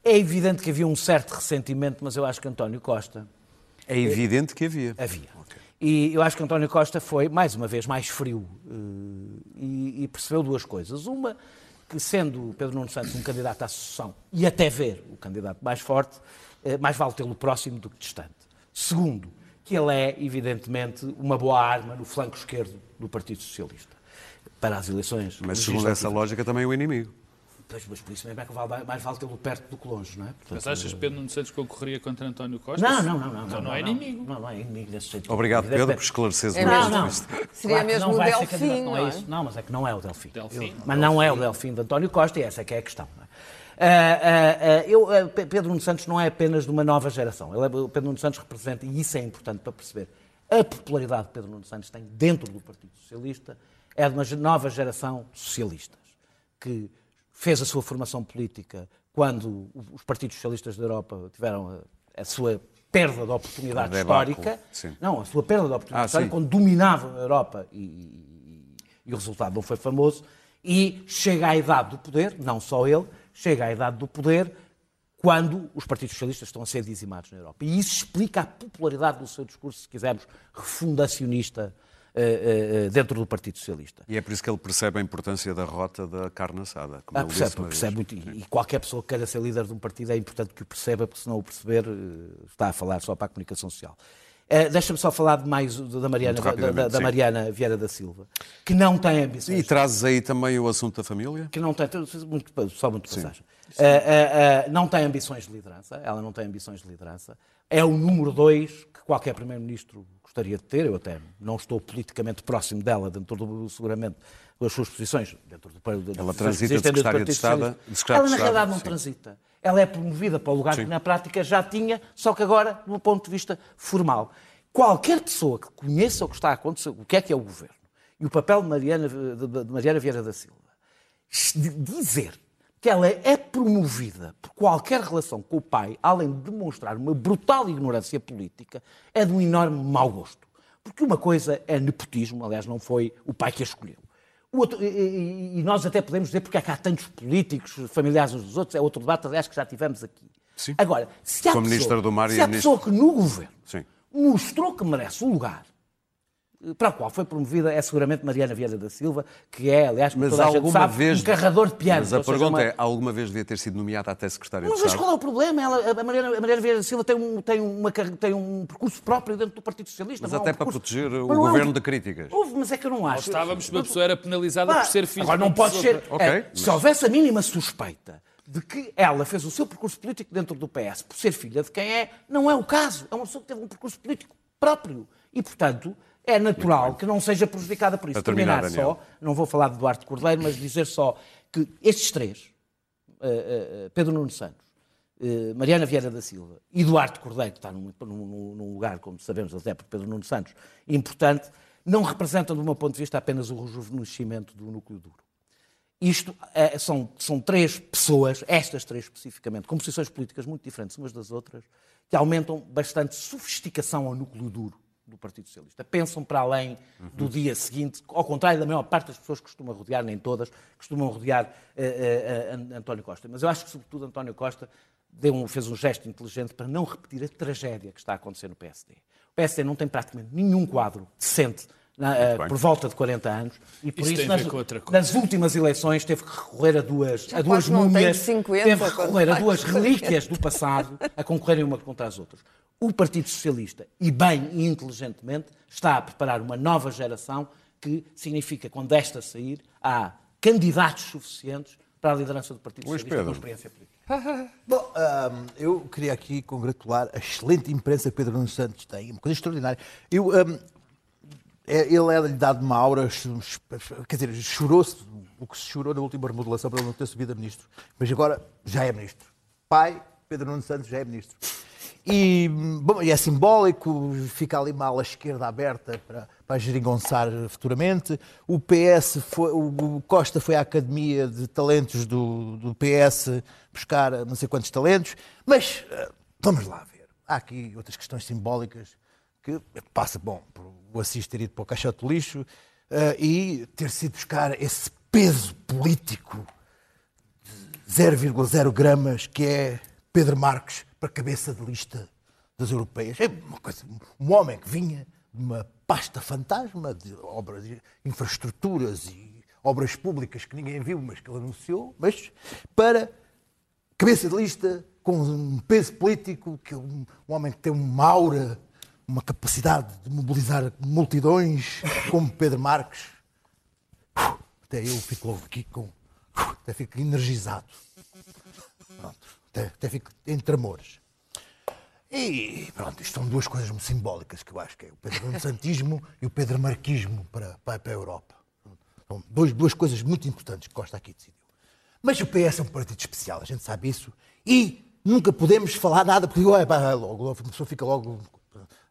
É evidente que havia um certo ressentimento, mas eu acho que António Costa É evidente que havia. havia. E eu acho que António Costa foi, mais uma vez, mais frio eh, e, e percebeu duas coisas. Uma, que sendo Pedro Nuno Santos um candidato à sucessão e até ver o candidato mais forte, eh, mais vale tê-lo próximo do que distante. Segundo, que ele é, evidentemente, uma boa arma no flanco esquerdo do Partido Socialista para as eleições. Mas segundo essa legislativas. lógica também o inimigo. Pois, mas por isso mesmo é que vale, mais vale tê-lo perto do que longe, não é? Portanto, Mas achas que Pedro Nuno Santos concorreria contra António Costa? Não, não, não. não Então não, não, é inimigo. Não, não é inimigo desse jeito. Obrigado, Pedro, por esclareceres o É Não, não. Seria Claro que mesmo não o Delfim, candidato, não é é? isso. Não, mas é que não é o Delfim. Delfim, Eu- mas não é o Delfim de António Costa e essa é que é a questão. não é? Ah, ah, ah, eu, ah, Pe- Pedro Nuno Santos não é apenas de uma nova geração. Ele é- o Pedro Nuno Santos representa, e isso é importante para perceber, a popularidade que Pedro Nuno Santos tem dentro do Partido Socialista é de uma nova geração de socialistas que fez a sua formação política quando os partidos socialistas da Europa tiveram a, a sua perda de oportunidade debacle, histórica. sim. Não, a sua perda de oportunidade Ah, histórica, sim. quando dominavam a Europa e, e- e o resultado não foi famoso. E chega à idade do poder, não só ele, chega à idade do poder quando os partidos socialistas estão a ser dizimados na Europa. E isso explica a popularidade do seu discurso, se quisermos, refundacionista eh, eh, eh, dentro do Partido Socialista. E é por isso que ele percebe a importância da rota da carne assada. Como Ah, ele percebe, percebe muito. E, e qualquer pessoa que queira ser líder de um partido é importante que o perceba, porque se não o perceber, está a falar só para a comunicação social. Eh, Deixa-me só falar de mais da Mariana, da, da- da sim. Mariana Vieira da Silva, que não tem ambições. E trazes aí também o assunto da família? que não tem, muito, só muito passagem. Ah, ah, ah, não tem ambições de liderança, ela não tem ambições de liderança. É o número dois que qualquer primeiro-ministro gostaria de ter. Eu até não estou politicamente próximo dela, dentro do seguramente das suas posições, dentro do, do, Ela transita de secretária de Estado- de Ela, de na realidade, não sim. transita. Ela é promovida para o lugar Sim. que, na prática, já tinha, só que agora, do ponto de vista formal. Qualquer pessoa que conheça o que está a acontecer, o que é que é o governo, e o papel de Mariana, de, de Mariana Vieira da Silva, de dizer que ela é promovida por qualquer relação com o pai, além de demonstrar uma brutal ignorância política, é de um enorme mau gosto. Porque uma coisa é nepotismo, aliás, não foi o pai que a escolheu. Outro- e, e- nós até podemos dizer porque é que há tantos políticos familiares uns dos outros, é outro debate, aliás, que já tivemos aqui. Sim. Agora, se há, Com a pessoa, do Mar se há pessoa que no governo Sim. mostrou que merece o lugar para a qual foi promovida é seguramente Mariana Vieira da Silva, que é, aliás, como Mas toda a gente alguma sabe, vez. um carrador de piano. Mas a ou seja, pergunta uma- é: alguma vez devia ter sido nomeada até secretária de Mas, mas Estado? qual é o problema? Ela, a, Mariana, a Mariana Vieira da Silva tem um, tem, uma, tem um percurso próprio dentro do Partido Socialista. Mas não é um até para proteger o Mas governo de críticas. Houve, mas é que eu não acho. Estávamos que uma pessoa era penalizada por ser filho Agora de não pode ser. Ok, é, mas- Se houvesse a mínima suspeita de que ela fez o seu percurso político dentro do PS por ser filha de quem é, não é o caso. É uma pessoa que teve um percurso político próprio. E, portanto, é natural que não seja prejudicada por isso. Para terminar, Terminar só, não vou falar de Duarte Cordeiro, mas dizer só que estes três, eh, eh, Pedro Nuno Santos, eh, Mariana Vieira da Silva e Duarte Cordeiro, que está num, num- num lugar, como sabemos até por Pedro Nuno Santos, importante, não representam, do meu ponto de vista, apenas o rejuvenescimento do núcleo duro. Isto eh, são, são três pessoas, estas três especificamente, com posições políticas muito diferentes umas das outras, que aumentam bastante sofisticação ao núcleo duro do Partido Socialista. Pensam para além do dia seguinte, ao contrário da maior parte das pessoas que costumam rodear, nem todas, costumam rodear eh, An- António Costa. Mas eu acho que, sobretudo, António Costa um- fez um gesto inteligente para não repetir a tragédia que está a acontecer no PSD. O PSD não tem praticamente nenhum quadro decente na- eh, por volta de 40 anos e por Isso isso, nas, com nas últimas eleições teve que recorrer a duas, a duas múmias, 50 teve que recorrer a duas relíquias do passado a concorrerem uma contra as outras. O Partido Socialista, e bem e inteligentemente, está a preparar uma nova geração que significa, quando esta sair, há candidatos suficientes para a liderança do Partido Luís Socialista com Pedro. experiência política. Bom, ahm, eu queria aqui congratular a excelente imprensa que Pedro Nuno Santos tem, uma coisa extraordinária. Eu, é- ele é-lhe dado uma aura, quer dizer, chorou-se o que se chorou na última remodelação para ele não ter subido a ministro. Mas agora já é ministro. Pai, Pedro Nuno Santos já é ministro. E, bom, é simbólico, fica ali uma ala esquerda aberta para, para geringonçar futuramente. O PS, foi, o Costa foi à Academia de Talentos do, do PS buscar não sei quantos talentos. Mas eh, vamos lá ver. Há aqui outras questões simbólicas que passa, bom, por o Assis ter ido para o caixote de lixo eh, e ter sido buscar esse peso político 0,0 gramas, que é Pedro Marques para cabeça de lista das europeias. É uma coisa, um homem que vinha de uma pasta fantasma de obras, de infraestruturas e obras públicas que ninguém viu, mas que ele anunciou, mas para cabeça de lista com um peso político, que é um, um homem que tem uma aura, uma capacidade de mobilizar multidões, como Pedro Marques. Até eu fico logo aqui com. Até fico energizado. Pronto. Até, até fico em tremores. E pronto, isto são duas coisas muito simbólicas que eu acho que é o Pedro e o Pedro Marquismo para, para, para a Europa. São dois, duas coisas muito importantes que Costa aqui decidiu. Mas o PS é um partido especial, a gente sabe isso. E nunca podemos falar nada, porque pá, logo, a pessoa fica logo.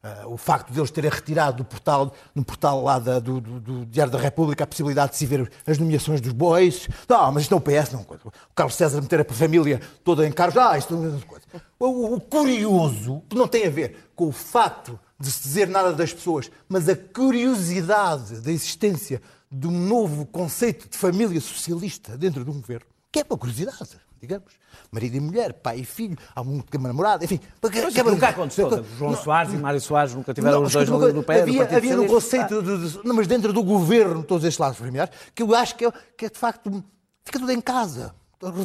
Ah, o facto de eles terem retirado do portal, no portal lá da- do, do- do Diário da República a possibilidade de se ver as nomeações dos bois. Não, mas isto é o PS, não. O Carlos César meter a família toda em cargos. Ah, isto não é coisa. O, o curioso não tem a ver com o facto de se dizer nada das pessoas, mas a curiosidade da existência de um novo conceito de família socialista dentro de um governo, que é para curiosidade, digamos. Marido e mulher, pai e filho, há um tema namorado, enfim. para que- Mas que para- nunca aconteceu. João Não, Soares e Mário Soares nunca tiveram os dois desculpa, no, pé do havia, Partido havia no conceito, de, de- não, mas dentro do governo, todos estes lados familiares, que eu acho que é, que é de facto, fica tudo em casa.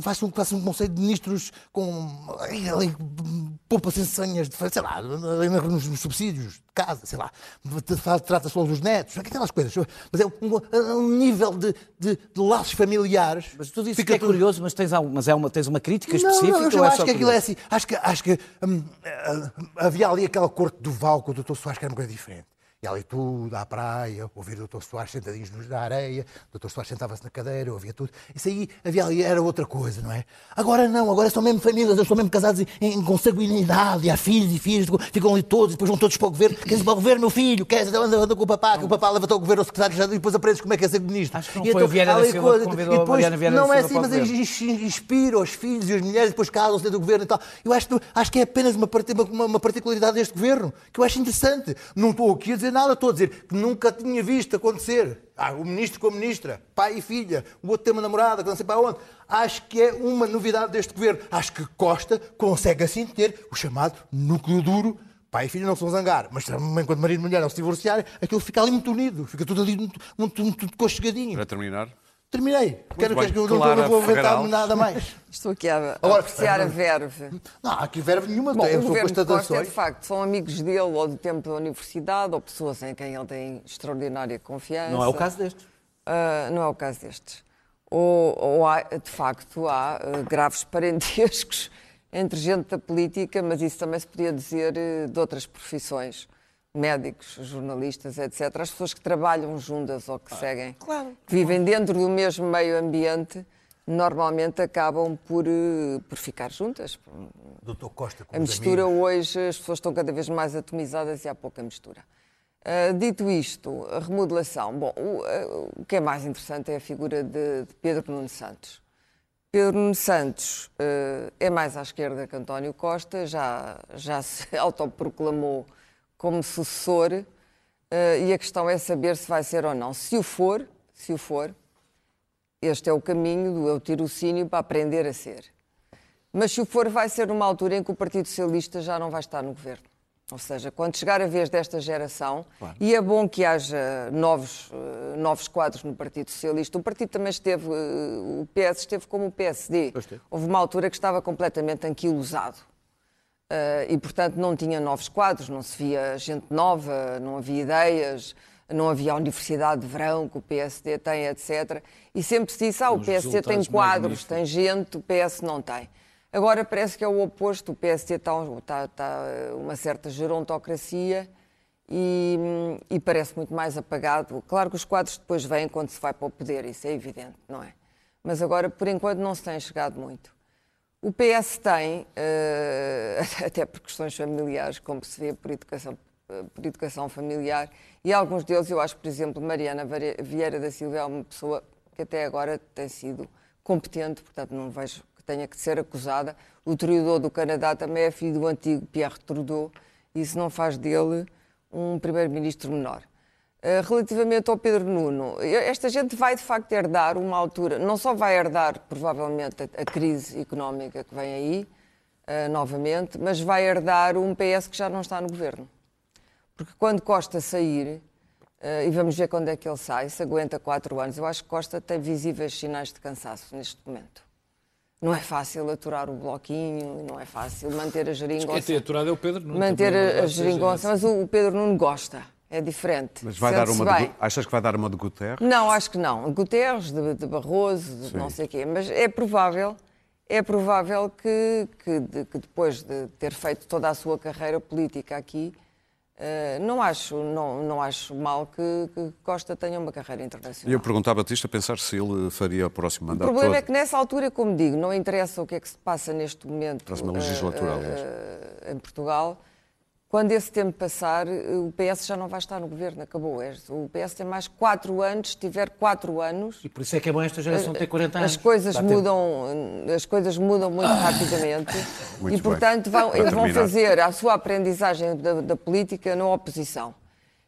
Faz um, faz um conceito de ministros com poupa-se senhas, de, sei lá, nos, nos subsídios de casa, sei lá, trata-se logo dos netos, aquelas coisas. Mas é um, um nível de, de, de laços familiares. Mas tu dizes Fica que é tudo- curioso, mas tens, mas é uma, tens uma crítica não, específica? não, eu é acho que aquilo é assim. Acho que, acho que hum, ah, havia ali aquela corte do Val com o Dr. Soares que era uma coisa diferente. E ali tudo, à praia, ouvir o Dr. Soares sentadinhos na areia, o Dr. Soares sentava-se na cadeira, ouvia tudo. Isso aí havia ali, era outra coisa, não é? Agora não, agora são mesmo famílias, eles estão mesmo casados em, em consanguinidade, e há filhos e filhos, ficam ali todos, e depois vão todos para o governo. Queres ir para o governo, meu filho? Queres? Anda, anda com o papá, que o papá leva-te ao governo, ao secretário e depois aprendes como é que é ser ministro. Acho que não E foi o Vieira da Silva que coisa- convidou e a depois, Mariana Vieira Não é assim, mas inspira os filhos e as mulheres, depois casam-se dentro do governo e tal. Eu acho, acho que é apenas uma, uma- uma particularidade deste governo, que eu acho interessante. Não estou aqui a dizer nada, estou a dizer que nunca tinha visto acontecer. Ah, o ministro com a ministra, pai e filha, o outro tem uma namorada, que não sei para onde. Acho que é uma novidade deste governo. Acho que Costa consegue assim ter o chamado núcleo duro pai e filho não se vão zangar, mas enquanto marido e mulher não se divorciarem, aquilo fica ali muito unido, fica tudo ali muito, muito, muito conchegadinho. Para terminar, Terminei. Quero, bem. que eu não- Clara não vou Ferreira inventar nada mais. Estou aqui a, a Agora, apreciar a verve. Não, há aqui verbo nenhuma, Bom, governo de Costa, é, de constatações. facto, são amigos dele ou do tempo da universidade ou pessoas em quem ele tem extraordinária confiança. Não é o caso destes. Ah, não é o caso destes. Ou, ou há, de facto, há ah, graves parentescos entre gente da política, mas isso também se podia dizer eh, de outras profissões. Médicos, jornalistas, etc. As pessoas que trabalham juntas ou que seguem, que vivem dentro do mesmo meio ambiente, normalmente acabam por, eh, por ficar juntas. Doutor Costa com A mistura amigos. hoje, as pessoas estão cada vez mais atomizadas e há pouca mistura. Ah, dito isto, a remodelação. Bom, o, ah, o que é mais interessante é a figura de, de Pedro Nuno Santos. Pedro Nuno Santos ah, é mais à esquerda que António Costa, já, já se autoproclamou como sucessor ah, e a questão é saber se vai ser ou não. Se o for, se o for, este é o caminho do eu tirocínio para aprender a ser. Mas se o for, vai ser numa altura em que o Partido Socialista já não vai estar no governo. Ou seja, quando chegar a vez desta geração, e é bom que haja novos, eh, novos quadros no Partido Socialista. O partido também esteve, eh, o PS esteve como o PSD. Houve uma altura que estava completamente anquilosado. Eh, e, portanto, não tinha novos quadros, não se via gente nova, não havia ideias, não havia a Universidade de Verão que o PSD tem, etc. E sempre se disse, ah, o PSD tem quadros, tem gente, o PS não tem. Agora parece que é o oposto, o PSD está, está, está uma certa gerontocracia e, e parece muito mais apagado. Claro que os quadros depois vêm quando se vai para o poder, isso é evidente, não é? Mas agora, por enquanto, não se tem chegado muito. O PS tem, eh, até por questões familiares, como se vê por educação, por educação familiar, e alguns deles, eu acho, por exemplo, Mariana Vieira da Silva é uma pessoa que até agora tem sido competente, portanto não vejo que tenha que ser acusada. O Trudeau do Canadá também é filho do antigo Pierre Trudeau, e isso não faz dele um primeiro-ministro menor. Uh, Relativamente ao Pedro Nuno, esta gente vai de facto herdar uma altura, não só vai herdar provavelmente a, crise económica que vem aí, uh, novamente, mas vai herdar um PS que já não está no governo. Porque quando Costa sair, uh, e vamos ver quando é que ele sai, se aguenta quatro anos, eu acho que Costa tem visíveis sinais de cansaço neste momento. Não é fácil aturar o bloquinho, não é fácil manter a geringonça. Quem tem aturado é o Pedro Nuno. manter a, a geringonça, mas o Pedro Nuno gosta, é diferente. mas vai dar uma de, achas que vai dar uma de Guterres? Não, acho que não. Guterres, de, de Barroso, de Sim. não sei o quê. Mas é provável, é provável que, que, de- que depois de ter feito toda a sua carreira política aqui, eh, não, acho, não, não acho mal que, que Costa tenha uma carreira E internacional. eu perguntava-te isto a pensar se ele faria o próximo O mandato problema todo. é que nessa altura, como digo, não interessa o que é que se passa neste momento Próxima legislatura, aliás. eh, em Portugal. Quando esse tempo passar, o PS já não vai estar no governo, acabou. É, O PS tem mais quatro anos, se tiver quatro anos, E por isso é que é bom esta geração ter 40 anos. as coisas Dá tempo. mudam, as coisas mudam muito rapidamente Muito e, bem. portanto, vão, eles vão fazer a sua aprendizagem da, da política na oposição.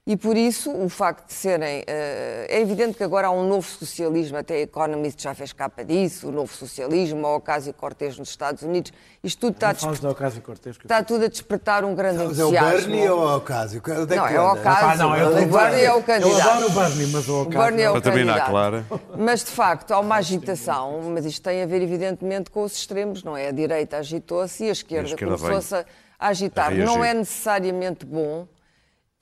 E por isso, o facto de serem. eh, é evidente que agora há um novo socialismo, até a Economist já fez capa disso, o novo socialismo, a Ocasio-Cortez nos Estados Unidos. Isto tudo está Não desper- da Ocasio-Cortez. que eu- está tudo a despertar um grande Mas é o entusiasmo. Bernie ou é o Ocasio? Onde Não, que é o? Ocasio. Ah, não, é o o Bernie é o candidato. Eu adoro o Bernie, mas o O Ocasio... Bernie é o Para terminar, candidato. Clara. Mas, de facto, há uma agitação, mas isto tem a ver, evidentemente, com os extremos, não é? A direita agitou-se e a esquerda, esquerda começou-se a agitar. a não é necessariamente bom.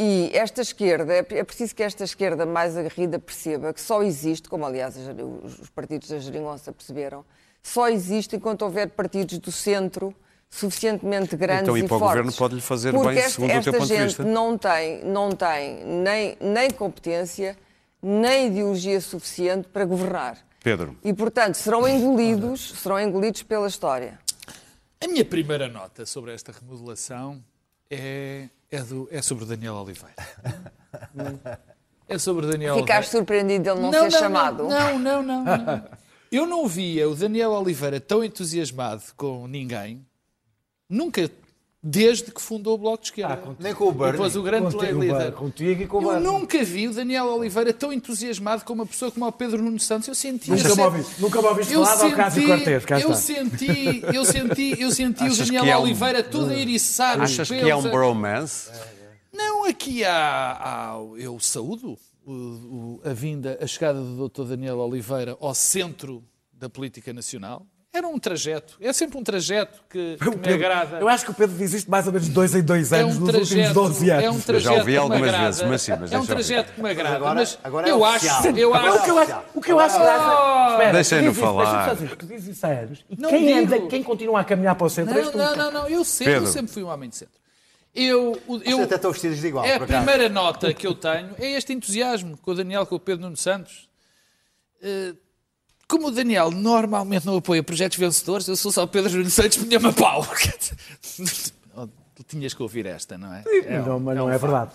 E esta esquerda, é é preciso que esta esquerda mais aguerrida perceba que só existe, como aliás os os partidos da Geringonça perceberam, só existe enquanto houver partidos do centro suficientemente grandes Então, ir e para o fortes. governo pode-lhe fazer Porque bem, esta, segundo o teu ponto de gente vista. não tem, não tem nem, nem competência, nem ideologia suficiente para governar. Pedro. E, portanto, serão engolidos, serão engolidos pela história. A minha primeira nota sobre esta remodelação é, é, do- é sobre Daniel Oliveira. É sobre o Daniel Ficaste surpreendido de ele não, ser chamado? Não, não, não, não. Eu não via o Daniel Oliveira tão entusiasmado com ninguém. Nunca desde que fundou o Bloco de Esquerda. Nem com o Bernie. depois o grande Contigo, líder. contigo e com o Eu nunca vi o Daniel Oliveira tão entusiasmado como uma pessoa como o Pedro Nuno Santos. Eu senti Nunca eu me ouvi- senti- nunca me ouviste eu falar de Ocasio senti- Cortez, cá Eu está. senti, eu senti, eu senti o Daniel é um- Oliveira todo a eriçar os Achas que é um bromance? Não, aqui há, há- eu saúdo o- o- a vinda, a chegada do Dr. Daniel Oliveira ao centro da política nacional. Era um trajeto, é sempre um trajeto que, que me agrada. Eu acho que o Pedro diz isto mais ou menos dois em dois É anos, um nos últimos trajeto, 12 anos. é um trajeto ouvi que algumas me agrada. vezes, mas sim, mas é um eu trajeto que me agrada. agora- mas agora é eu acho, oficial. eu Agora, o que eu acho, acho, o que eu acho. Espera, Deixem-no isso, falar. dizer, Tu dizes isso há anos. E Não quem, digo. anda, quem continua a caminhar para o centro Não, não, não, não, eu sempre, eu sempre fui um homem de centro. Eu, eu, até estão vestidos de igual, É a primeira nota que eu tenho, é este entusiasmo com o Daniel, com o Pedro Nuno Santos. Eh, Como o Daniel normalmente não apoia projetos vencedores, eu sou só o Pedro Nuno Santos, punha-me a pau. Oh, Tu tinhas que ouvir esta, não é? É um- Não, mas não um é verdade.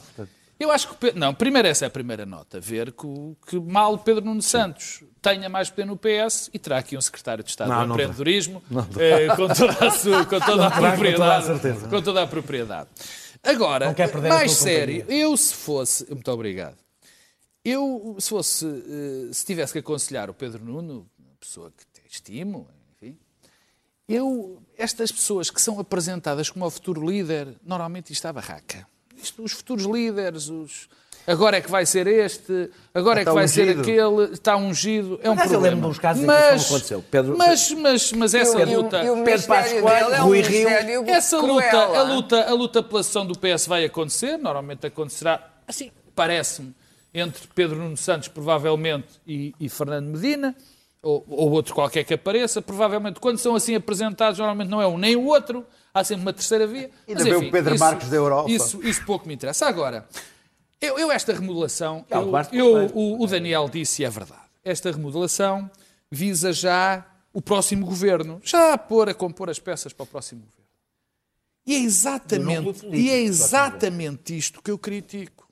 Eu acho que. Não, primeiro essa é a primeira nota. Ver que, que mal o Pedro Nuno Santos tenha mais poder no PS e terá aqui um secretário de Estado Não, do não empreendedorismo eh, com toda a, sua, com toda a terá, com toda a propriedade. Com toda a propriedade. Agora, mais sério, eu se fosse. Muito obrigado. Eu, se fosse. eh, Se tivesse que aconselhar o Pedro Nuno, uma pessoa que te estimo, enfim. Eu, estas pessoas que são apresentadas como o futuro líder, normalmente isto está barraca. Isto, os futuros líderes, os, agora é que vai ser este, agora é que vai ser ungido. aquele, está ungido, é um eu problema. lembro de uns casos em que isso não aconteceu. Pedro- mas, mas, mas essa E o- luta... e o Pedro Pascoal, é Rui Rio. Essa cruel, luta, a luta, a luta pela sessão do PS vai acontecer, normalmente acontecerá, assim, parece-me, entre Pedro Nuno Santos, provavelmente, e, e Fernando Medina, ou, ou outro qualquer que apareça. Provavelmente, quando são assim apresentados, normalmente não é um nem o outro, há sempre uma terceira via. Ainda Mas, vê o enfim, Pedro isso- Marques da Europa. Isso, isso pouco me interessa. Agora, eu, eu esta remodelação, É, o eu- eu- o, o Daniel disse e é verdade. Esta remodelação visa já o próximo governo, já a pôr a compor as peças para o próximo governo. E é exatamente, político e é exatamente isto que eu critico.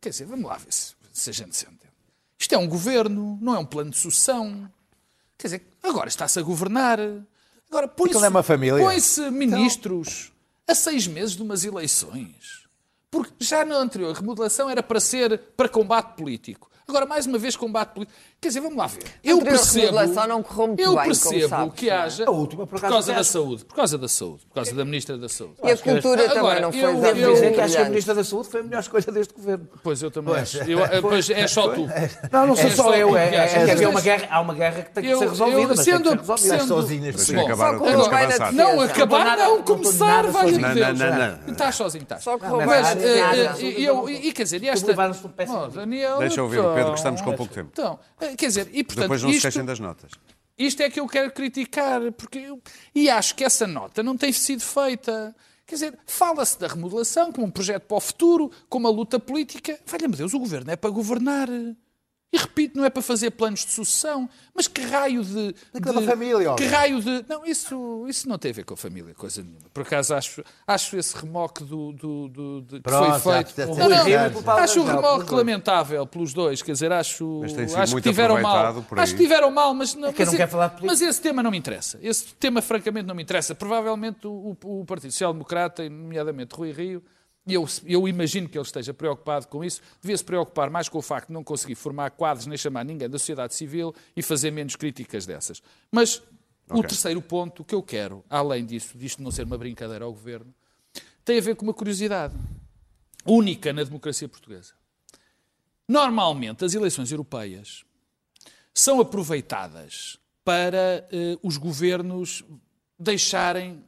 Quer dizer, vamos lá ver se, se a gente se entende. Isto é um governo, não é um plano de sucessão. Quer dizer, agora está-se a governar. Agora põe-se é uma família. põe-se ministros a seis meses de umas eleições. Porque já na anterior remodelação era para ser para combate político. Agora, mais uma vez, combate político. Quer dizer, vamos lá ver. Eu percebo, remodelação não correu muito eu bem, como percebo sabes, que não é? haja, A última, por causa da acho- saúde, por causa da saúde, por causa da Ministra da Saúde. E a cultura Agora, também não foi eu- eu- Devo dizer que acho que a. Ministra da Saúde foi a melhor escolha deste governo. Pois eu também acho. Eu, eh, pois é só tu. Não, não sou É só só eu. É, que é, é que Mas- uma guerra, há uma guerra que tem que Eu- ser resolvida, eu- mas sendo- tem que ser resolvida. sendo- Bom, acabar, só temos com que avançar. Não, acabar não, começar, Não, Deus. não, não, não. Estás sozinho, estás. Só bem. mas- Mas, eh, eh, e eu, e quer dizer, esta... Daniel, Deixa eu ouvir o Pedro, que estamos com pouco tempo. Então, quer dizer, e portanto, Depois não se isto, esquecem das notas. isto é que eu quero criticar, porque eu, e acho que essa nota não tem sido feita. Quer dizer, fala-se da remodelação como um projeto para o futuro, como a luta política. Valha-me Deus, o governo é para governar. E repito, não é para fazer planos de sucessão, mas que raio de. É de família, Que homem. raio de. Não, isso, isso não tem a ver com a família, coisa nenhuma. Por acaso acho, acho esse remoque do, do, do- de- que Pronto, foi feito. Não, não, ano. acho o Não, remoque lamentável pelos dois. Quer dizer, acho, acho que tiveram mal. Acho que tiveram mal, mas não, quem mas, não quer falar de política. mas esse tema não me interessa. Esse tema, francamente, não me interessa. Provavelmente o, o Partido Social Democrata, e nomeadamente Rui Rio, e eu, eu imagino que ele esteja preocupado com isso, devia se preocupar mais com o facto de não conseguir formar quadros nem chamar ninguém da sociedade civil e fazer menos críticas dessas. Mas o Ok. terceiro ponto que eu quero, além disso, disto não ser uma brincadeira ao governo, tem a ver com uma curiosidade única na democracia portuguesa. Normalmente, as eleições europeias são aproveitadas para eh, os governos deixarem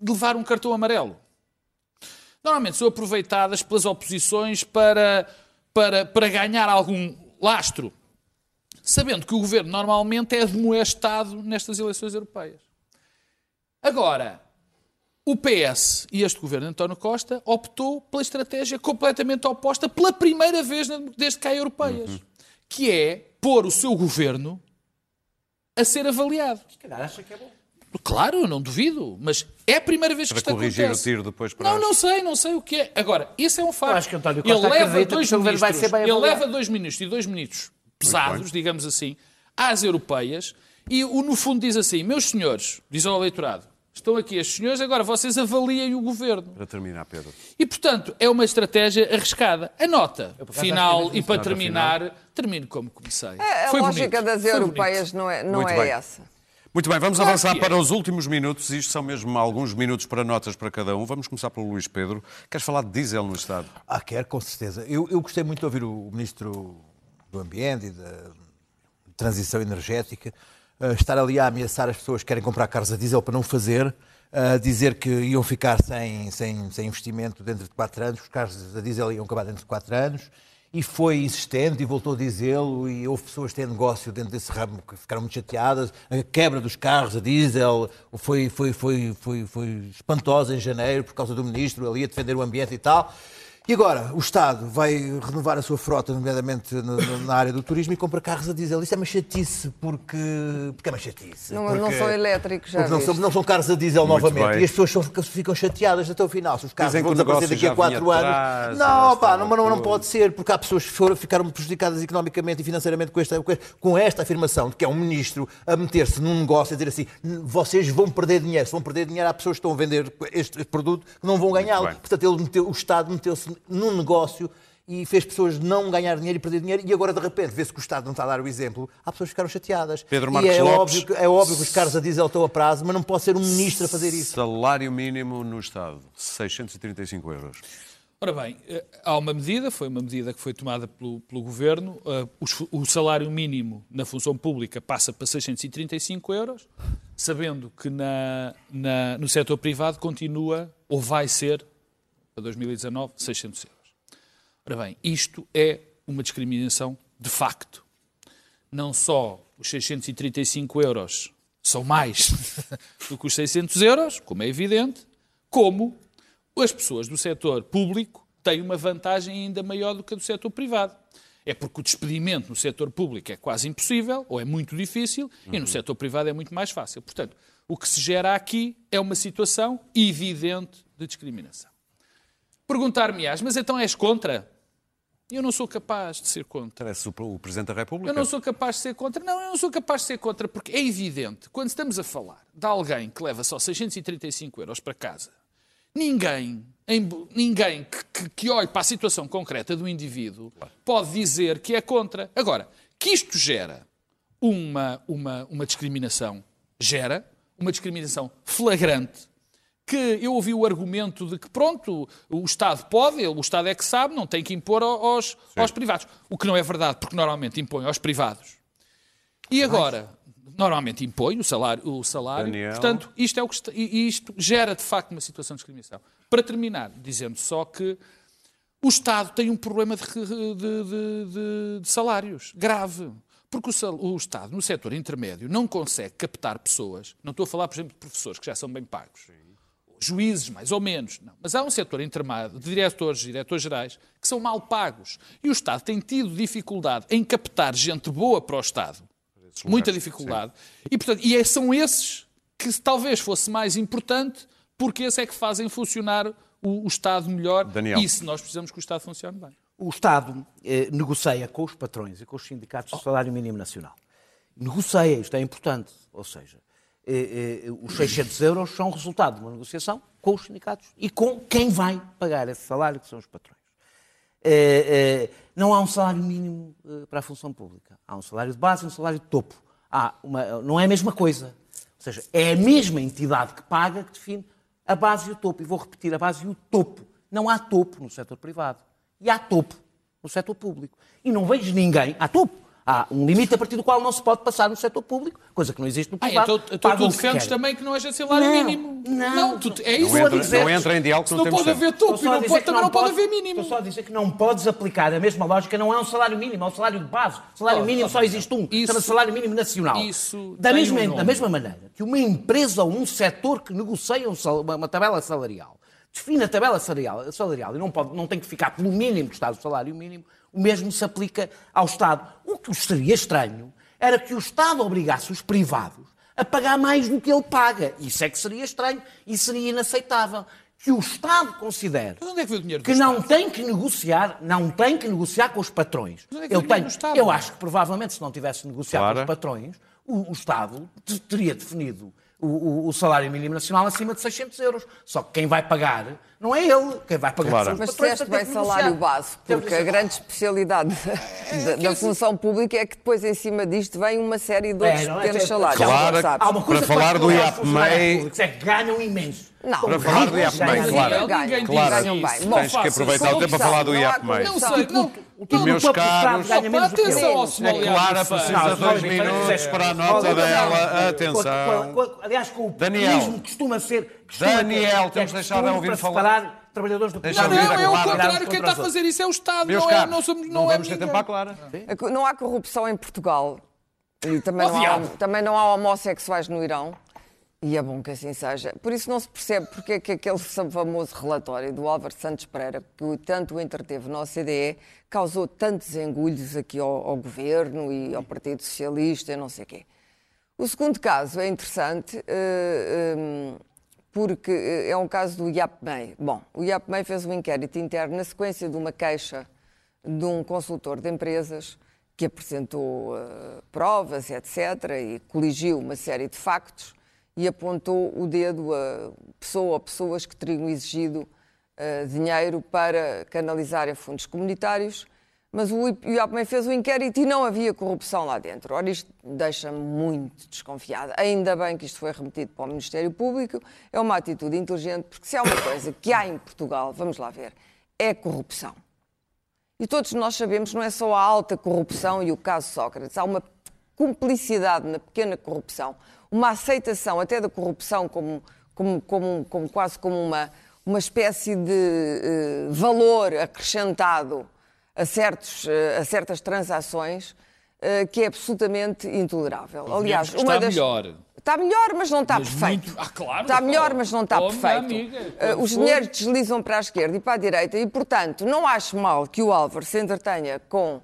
de levar um cartão amarelo. Normalmente são aproveitadas pelas oposições para, para, para ganhar algum lastro, sabendo que o governo normalmente é demoestado nestas eleições europeias. Agora, o PS e este governo de António Costa optou pela estratégia completamente oposta pela primeira vez desde que há europeias, que é pôr o seu governo a ser avaliado. Se calhar acha que é bom. Claro, eu não duvido, mas é a primeira vez que Para isto corrigir acontece. o tiro depois para Não, não sei, não sei o que é. Agora, isso é um facto. Eu acho que António ele Costa leva acredita dois que o governo vai ministros, ser bem ele avaliado. leva dois ministros e dois ministros pesados, digamos assim, às europeias, e o, no fundo diz assim, meus senhores, diz ao eleitorado, Estão aqui estes senhores, agora vocês avaliem o governo. Para terminar, Pedro. E, portanto, é uma estratégia arriscada. A nota acaso, final, é e para terminar, termino como comecei. É, a Foi lógica bonito, das europeias não é, não Muito é bem. essa. Muito bem, vamos Claro avançar é. para os últimos minutos. Isto são mesmo alguns minutos para notas para cada um. Vamos começar pelo Luís Pedro. Queres falar de diesel no Estado? Ah, quer, com certeza. Eu, eu gostei muito de ouvir o Ministro do Ambiente e da Transição Energética eh, estar ali a ameaçar as pessoas que querem comprar carros a diesel para não fazer, a dizer que iam ficar sem, sem, sem investimento dentro de 4 anos, que os carros a diesel iam acabar dentro de 4 anos. E foi insistente e voltou a dizê-lo, e houve pessoas que têm negócio dentro desse ramo que ficaram muito chateadas. A quebra dos carros a diesel foi, foi, foi, foi, foi espantosa em janeiro por causa do ministro ali a defender o ambiente e tal. E agora, o Estado vai renovar a sua frota, nomeadamente no- no- na área do turismo, e compra carros a diesel. Isso é uma chatice, porque, porque é uma chatice. Não, porque, não são elétricos, já não são, não são carros a diesel Muito novamente. bem. E as pessoas são- ficam chateadas até o final. Se os carros Dizem que vão desaparecer daqui a já 4 vinha anos. atrás, não, pá, não, não, não pode ser, porque há pessoas que foram, ficaram prejudicadas economicamente e financeiramente com esta, com esta afirmação de que é um ministro a meter-se num negócio e dizer assim: vocês vão perder dinheiro. Se vão perder dinheiro, há pessoas que estão a vender este, este produto que não vão ganhá-lo. Portanto, ele meteu, o Estado meteu-se num negócio e fez pessoas não ganhar dinheiro e perder dinheiro, e agora de repente vê-se que o Estado não está a dar o exemplo, há pessoas que ficaram chateadas. Pedro e Marcos é Lopes. óbvio, que, é óbvio que os carros a diesel estão a prazo, mas não pode ser um ministro a fazer isso. Salário mínimo no Estado, 635 euros. Ora bem, eh, há uma medida, foi uma medida que foi tomada pelo, pelo Governo, eh, o salário mínimo na função pública passa para 635 euros, sabendo que na, na- no setor privado continua, ou vai ser, para 2019, 600 euros. Ora bem, isto é uma discriminação de facto. Não só os 635 euros são mais do que os 600 euros, como é evidente, como as pessoas do setor público têm uma vantagem ainda maior do que a do setor privado. É porque o despedimento no setor público é quase impossível, ou é muito difícil, e no setor privado é muito mais fácil. Portanto, o que se gera aqui é uma situação evidente de discriminação. Perguntar-me-ás, mas então és contra? Eu não sou capaz de ser contra. Parece o, o Presidente da República. Eu não sou capaz de ser contra. Não, eu não sou capaz de ser contra, porque é evidente, quando estamos a falar de alguém que leva só 635 euros para casa, ninguém, em- ninguém que, que, que olhe para a situação concreta do indivíduo pode dizer que é contra. Agora, que isto gera uma, uma, uma discriminação, gera uma discriminação flagrante, que eu ouvi o argumento de que, pronto, o Estado pode, o Estado é que sabe, não tem que impor ao- aos, aos privados. O que não é verdade, porque normalmente impõe aos privados. E agora, normalmente impõe o salário, o salário Daniel. portanto, isto, é o que está- isto gera de facto uma situação de discriminação. Para terminar, dizendo só que o Estado tem um problema de, de- de- de- salários grave. Porque o, sal- o Estado, no setor intermédio, não consegue captar pessoas. Não estou a falar, por exemplo, de professores que já são bem pagos. Juízes, mais ou menos. Não. Mas há um setor intermédio de diretores e diretores gerais que são mal pagos. E o Estado tem tido dificuldade em captar gente boa para o Estado. Muita dificuldade. E, portanto, e é- são esses que talvez fosse mais importante, porque esses é que fazem funcionar o, o Estado melhor. Daniel. E se nós precisamos que o Estado funcione bem. O Estado eh, negocia com os patrões e com os sindicatos o salário mínimo nacional. Negocia, isto é importante. Ou seja, eh, eh, os 600 euros são resultado de uma negociação com os sindicatos e com quem vai pagar esse salário, que são os patrões. Eh, eh, não há um salário mínimo eh, para a função pública. Há um salário de base e um salário de topo. Há uma- não é a mesma coisa. Ou seja, é a mesma entidade que paga que define a base e o topo. E vou repetir, a base e o topo. Não há topo no setor privado. E há topo no setor público. E não vejo ninguém. Há topo. Há um limite a partir do qual não se pode passar no setor público, coisa que não existe no Ah, privado. então, então Pagam tu que defendes também que não haja salário Não, mínimo. não. tu, é isso Não entra, não entra em diálogo, não não temos pode tempo. haver topo e não pode, também não pode haver mínimo. Estou só a dizer que não podes aplicar a mesma lógica, não é um salário mínimo, é um salário de base. Salário Oh, mínimo só existe um, isso- chama-se salário mínimo nacional. isso da mesma, um da mesma maneira que uma empresa ou um setor que negocia um sal- uma, uma tabela salarial, define a tabela salarial, salarial e não, pode, não tem que ficar pelo mínimo que está o salário mínimo, o mesmo se aplica ao Estado. O que seria estranho era que o Estado obrigasse os privados a pagar mais do que ele paga. Isso é que seria estranho e seria inaceitável. Que o Estado considere Mas onde é que que não Estado? tem que negociar, não tem que negociar com os patrões. Mas onde é que Eu, tenho, do Estado? eu acho que provavelmente se não tivesse negociado Clara. com os patrões, o, o Estado te- teria definido o, o- o salário mínimo nacional acima de 600 euros. Só que quem vai pagar não é ele. Quem vai pagar Claro. são os Mas disseste bem salário base, porque a de- grande especialidade da, da função pública é que depois em cima disto vem uma série de outros É, não é? pequenos É- salários. Claro, sabes? Há uma coisa Para que falar do IAPMEI, é que ganham imenso. Não, Para falar do IAPMEI, ganham, claro. ganham, Ninguém Claro. ganham bem. Bom, Tens que aproveitar o tempo para falar do IAPMEI. Não sei, não. O Meus próprio caros, Estado ganha menos que Atenção ao senhor A Clara Leandro precisa de dois Não, minutos não, para a não, nota não, dela. não. Atenção. Aliás, com o populismo que costuma ser. Daniel, ter- temos de deixar de ouvir falar. trabalhadores do Não, não, é o Clara. contrário. Quem está a fazer isso é o Estado, Meus não, é, caros, não somos não não é vamos ter ninguém. tempo para a Clara. Não há corrupção em Portugal e também não, há, também não há homossexuais no Irão. E é bom que assim seja. Por isso não se percebe porque é que aquele famoso relatório do Álvaro Santos Pereira, que tanto entreteve na OCDE, causou tantos engulhos aqui ao, ao governo e ao Partido Socialista e não sei o quê. O segundo caso é interessante eh, eh, porque eh, é um caso do IAPMEI. Bom, o IAPMEI fez um inquérito interno na sequência de uma queixa de um consultor de empresas que apresentou eh, provas, etc., e coligiu uma série de factos e apontou o dedo a pessoa ou pessoas que teriam exigido eh, dinheiro para canalizar a fundos comunitários, mas o IAPMEI fez o inquérito e não havia corrupção lá dentro. Ora, isto deixa-me muito desconfiada. Ainda bem que isto foi remetido para o Ministério Público, é uma atitude inteligente, porque se há uma coisa que há em Portugal, vamos lá ver, é corrupção. E todos nós sabemos não é só a alta corrupção e o caso Sócrates, há uma cumplicidade na pequena corrupção, uma aceitação até da corrupção como, como, como, como quase como uma, uma espécie de eh, valor acrescentado a, certos, eh, a certas transações eh, que é absolutamente intolerável. Aliás, que está melhor. Está melhor, mas não está Mas perfeito. muito- Ah, claro. Está melhor, mas não está Oh, perfeito. amiga, quando os dinheiros deslizam para a esquerda e para a direita e, portanto, não acho mal que o Álvaro se entretenha com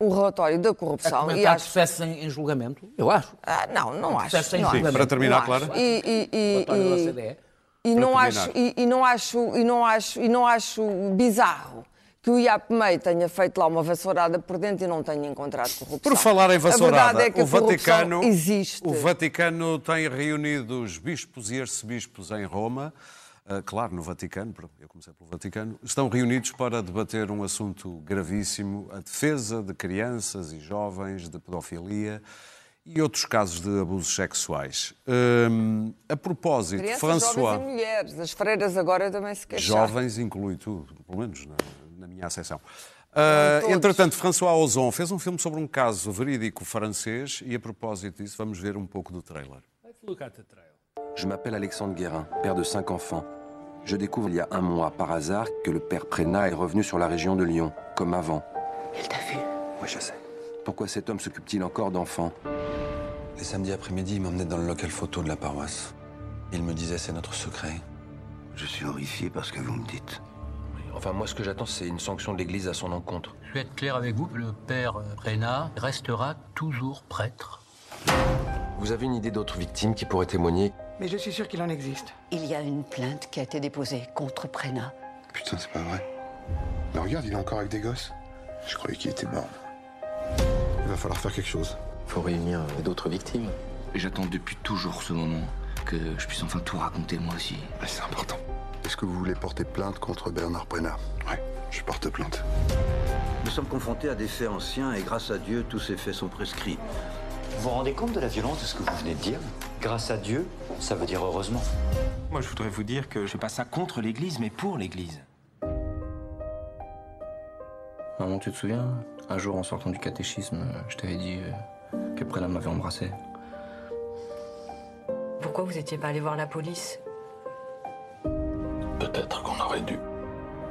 o relatório da corrupção. e comentar acho... em, em julgamento? Eu acho. Ah, não, não acho. Em não acho. para terminar, acho. E, e, e, e- e não acho e, e não acho e não acho e não acho bizarro que o IAPMEI tenha feito lá uma vassourada por dentro e não tenha encontrado corrupção. Por falar em vassourada, é que o Vaticano, existe. o Vaticano tem reunido os bispos e arcebispos em Roma. Ah, claro, no Vaticano, eu comecei pelo Vaticano, estão reunidos para debater um assunto gravíssimo, a defesa de crianças e jovens de pedofilia e outros casos de abusos sexuais. Hum, a propósito, Crianças, François... jovens e mulheres. As freiras agora também se queixaram. Jovens inclui tudo, pelo menos na, na minha acessão. Ah, todos. entretanto, François Ozon fez um filme sobre um caso verídico francês e, a propósito disso, vamos ver um pouco do trailer. Je m'appelle Alexandre Guérin, père de cinq enfants. Je découvre il y a un mois, par hasard, que le père Prénat est revenu sur la région de Lyon, comme avant. Elle t'a vu Oui, je sais. Pourquoi cet homme s'occupe-t-il encore d'enfants? Les samedis après-midi, il m'emmenait dans le local photo de la paroisse. Il me disait c'est notre secret. Je suis horrifié par ce que vous me dites. Enfin, moi, ce que j'attends, c'est une sanction de l'Église à son encontre. Je vais être clair avec vous, le père Prénat restera toujours prêtre. Vous avez une idée d'autres victimes qui pourraient témoigner? Mais je suis sûr qu'il en existe. Il y a une plainte qui a été déposée contre Prena. Putain, c'est pas vrai. Mais regarde, il est encore avec des gosses. Je croyais qu'il était mort. Il va falloir faire quelque chose. Faut réunir euh, d'autres victimes. J'attends depuis toujours ce moment, que je puisse enfin tout raconter moi aussi. Ah, c'est important. Est-ce que vous voulez porter plainte contre Bernard Prenat Ouais, je porte plainte. Nous sommes confrontés à des faits anciens et grâce à Dieu, tous ces faits sont prescrits. Vous vous rendez compte de la violence de ce que vous venez de dire? Grâce à Dieu, ça veut dire heureusement. Moi, je voudrais vous dire que je fais pas ça contre l'Église, mais pour l'Église. Maman, tu te souviens? Un jour, en sortant du catéchisme, je t'avais dit euh, que Prénat m'avait embrassé. Pourquoi vous étiez pas allé voir la police? Peut-être qu'on aurait dû.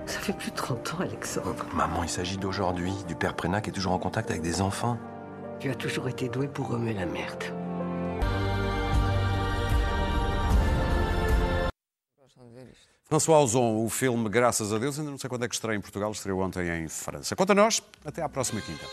Ça fait plus de 30 ans, Alexandre. Maman, il s'agit d'aujourd'hui, du père Prénat qui est toujours en contact avec des enfants. Tu as toujours été doué pour remuer la merde. François Ozon, o filme Graças a Deus, ainda não sei quando é que estreia em Portugal, estreou ontem em França. Quanto a nós, até à próxima quinta.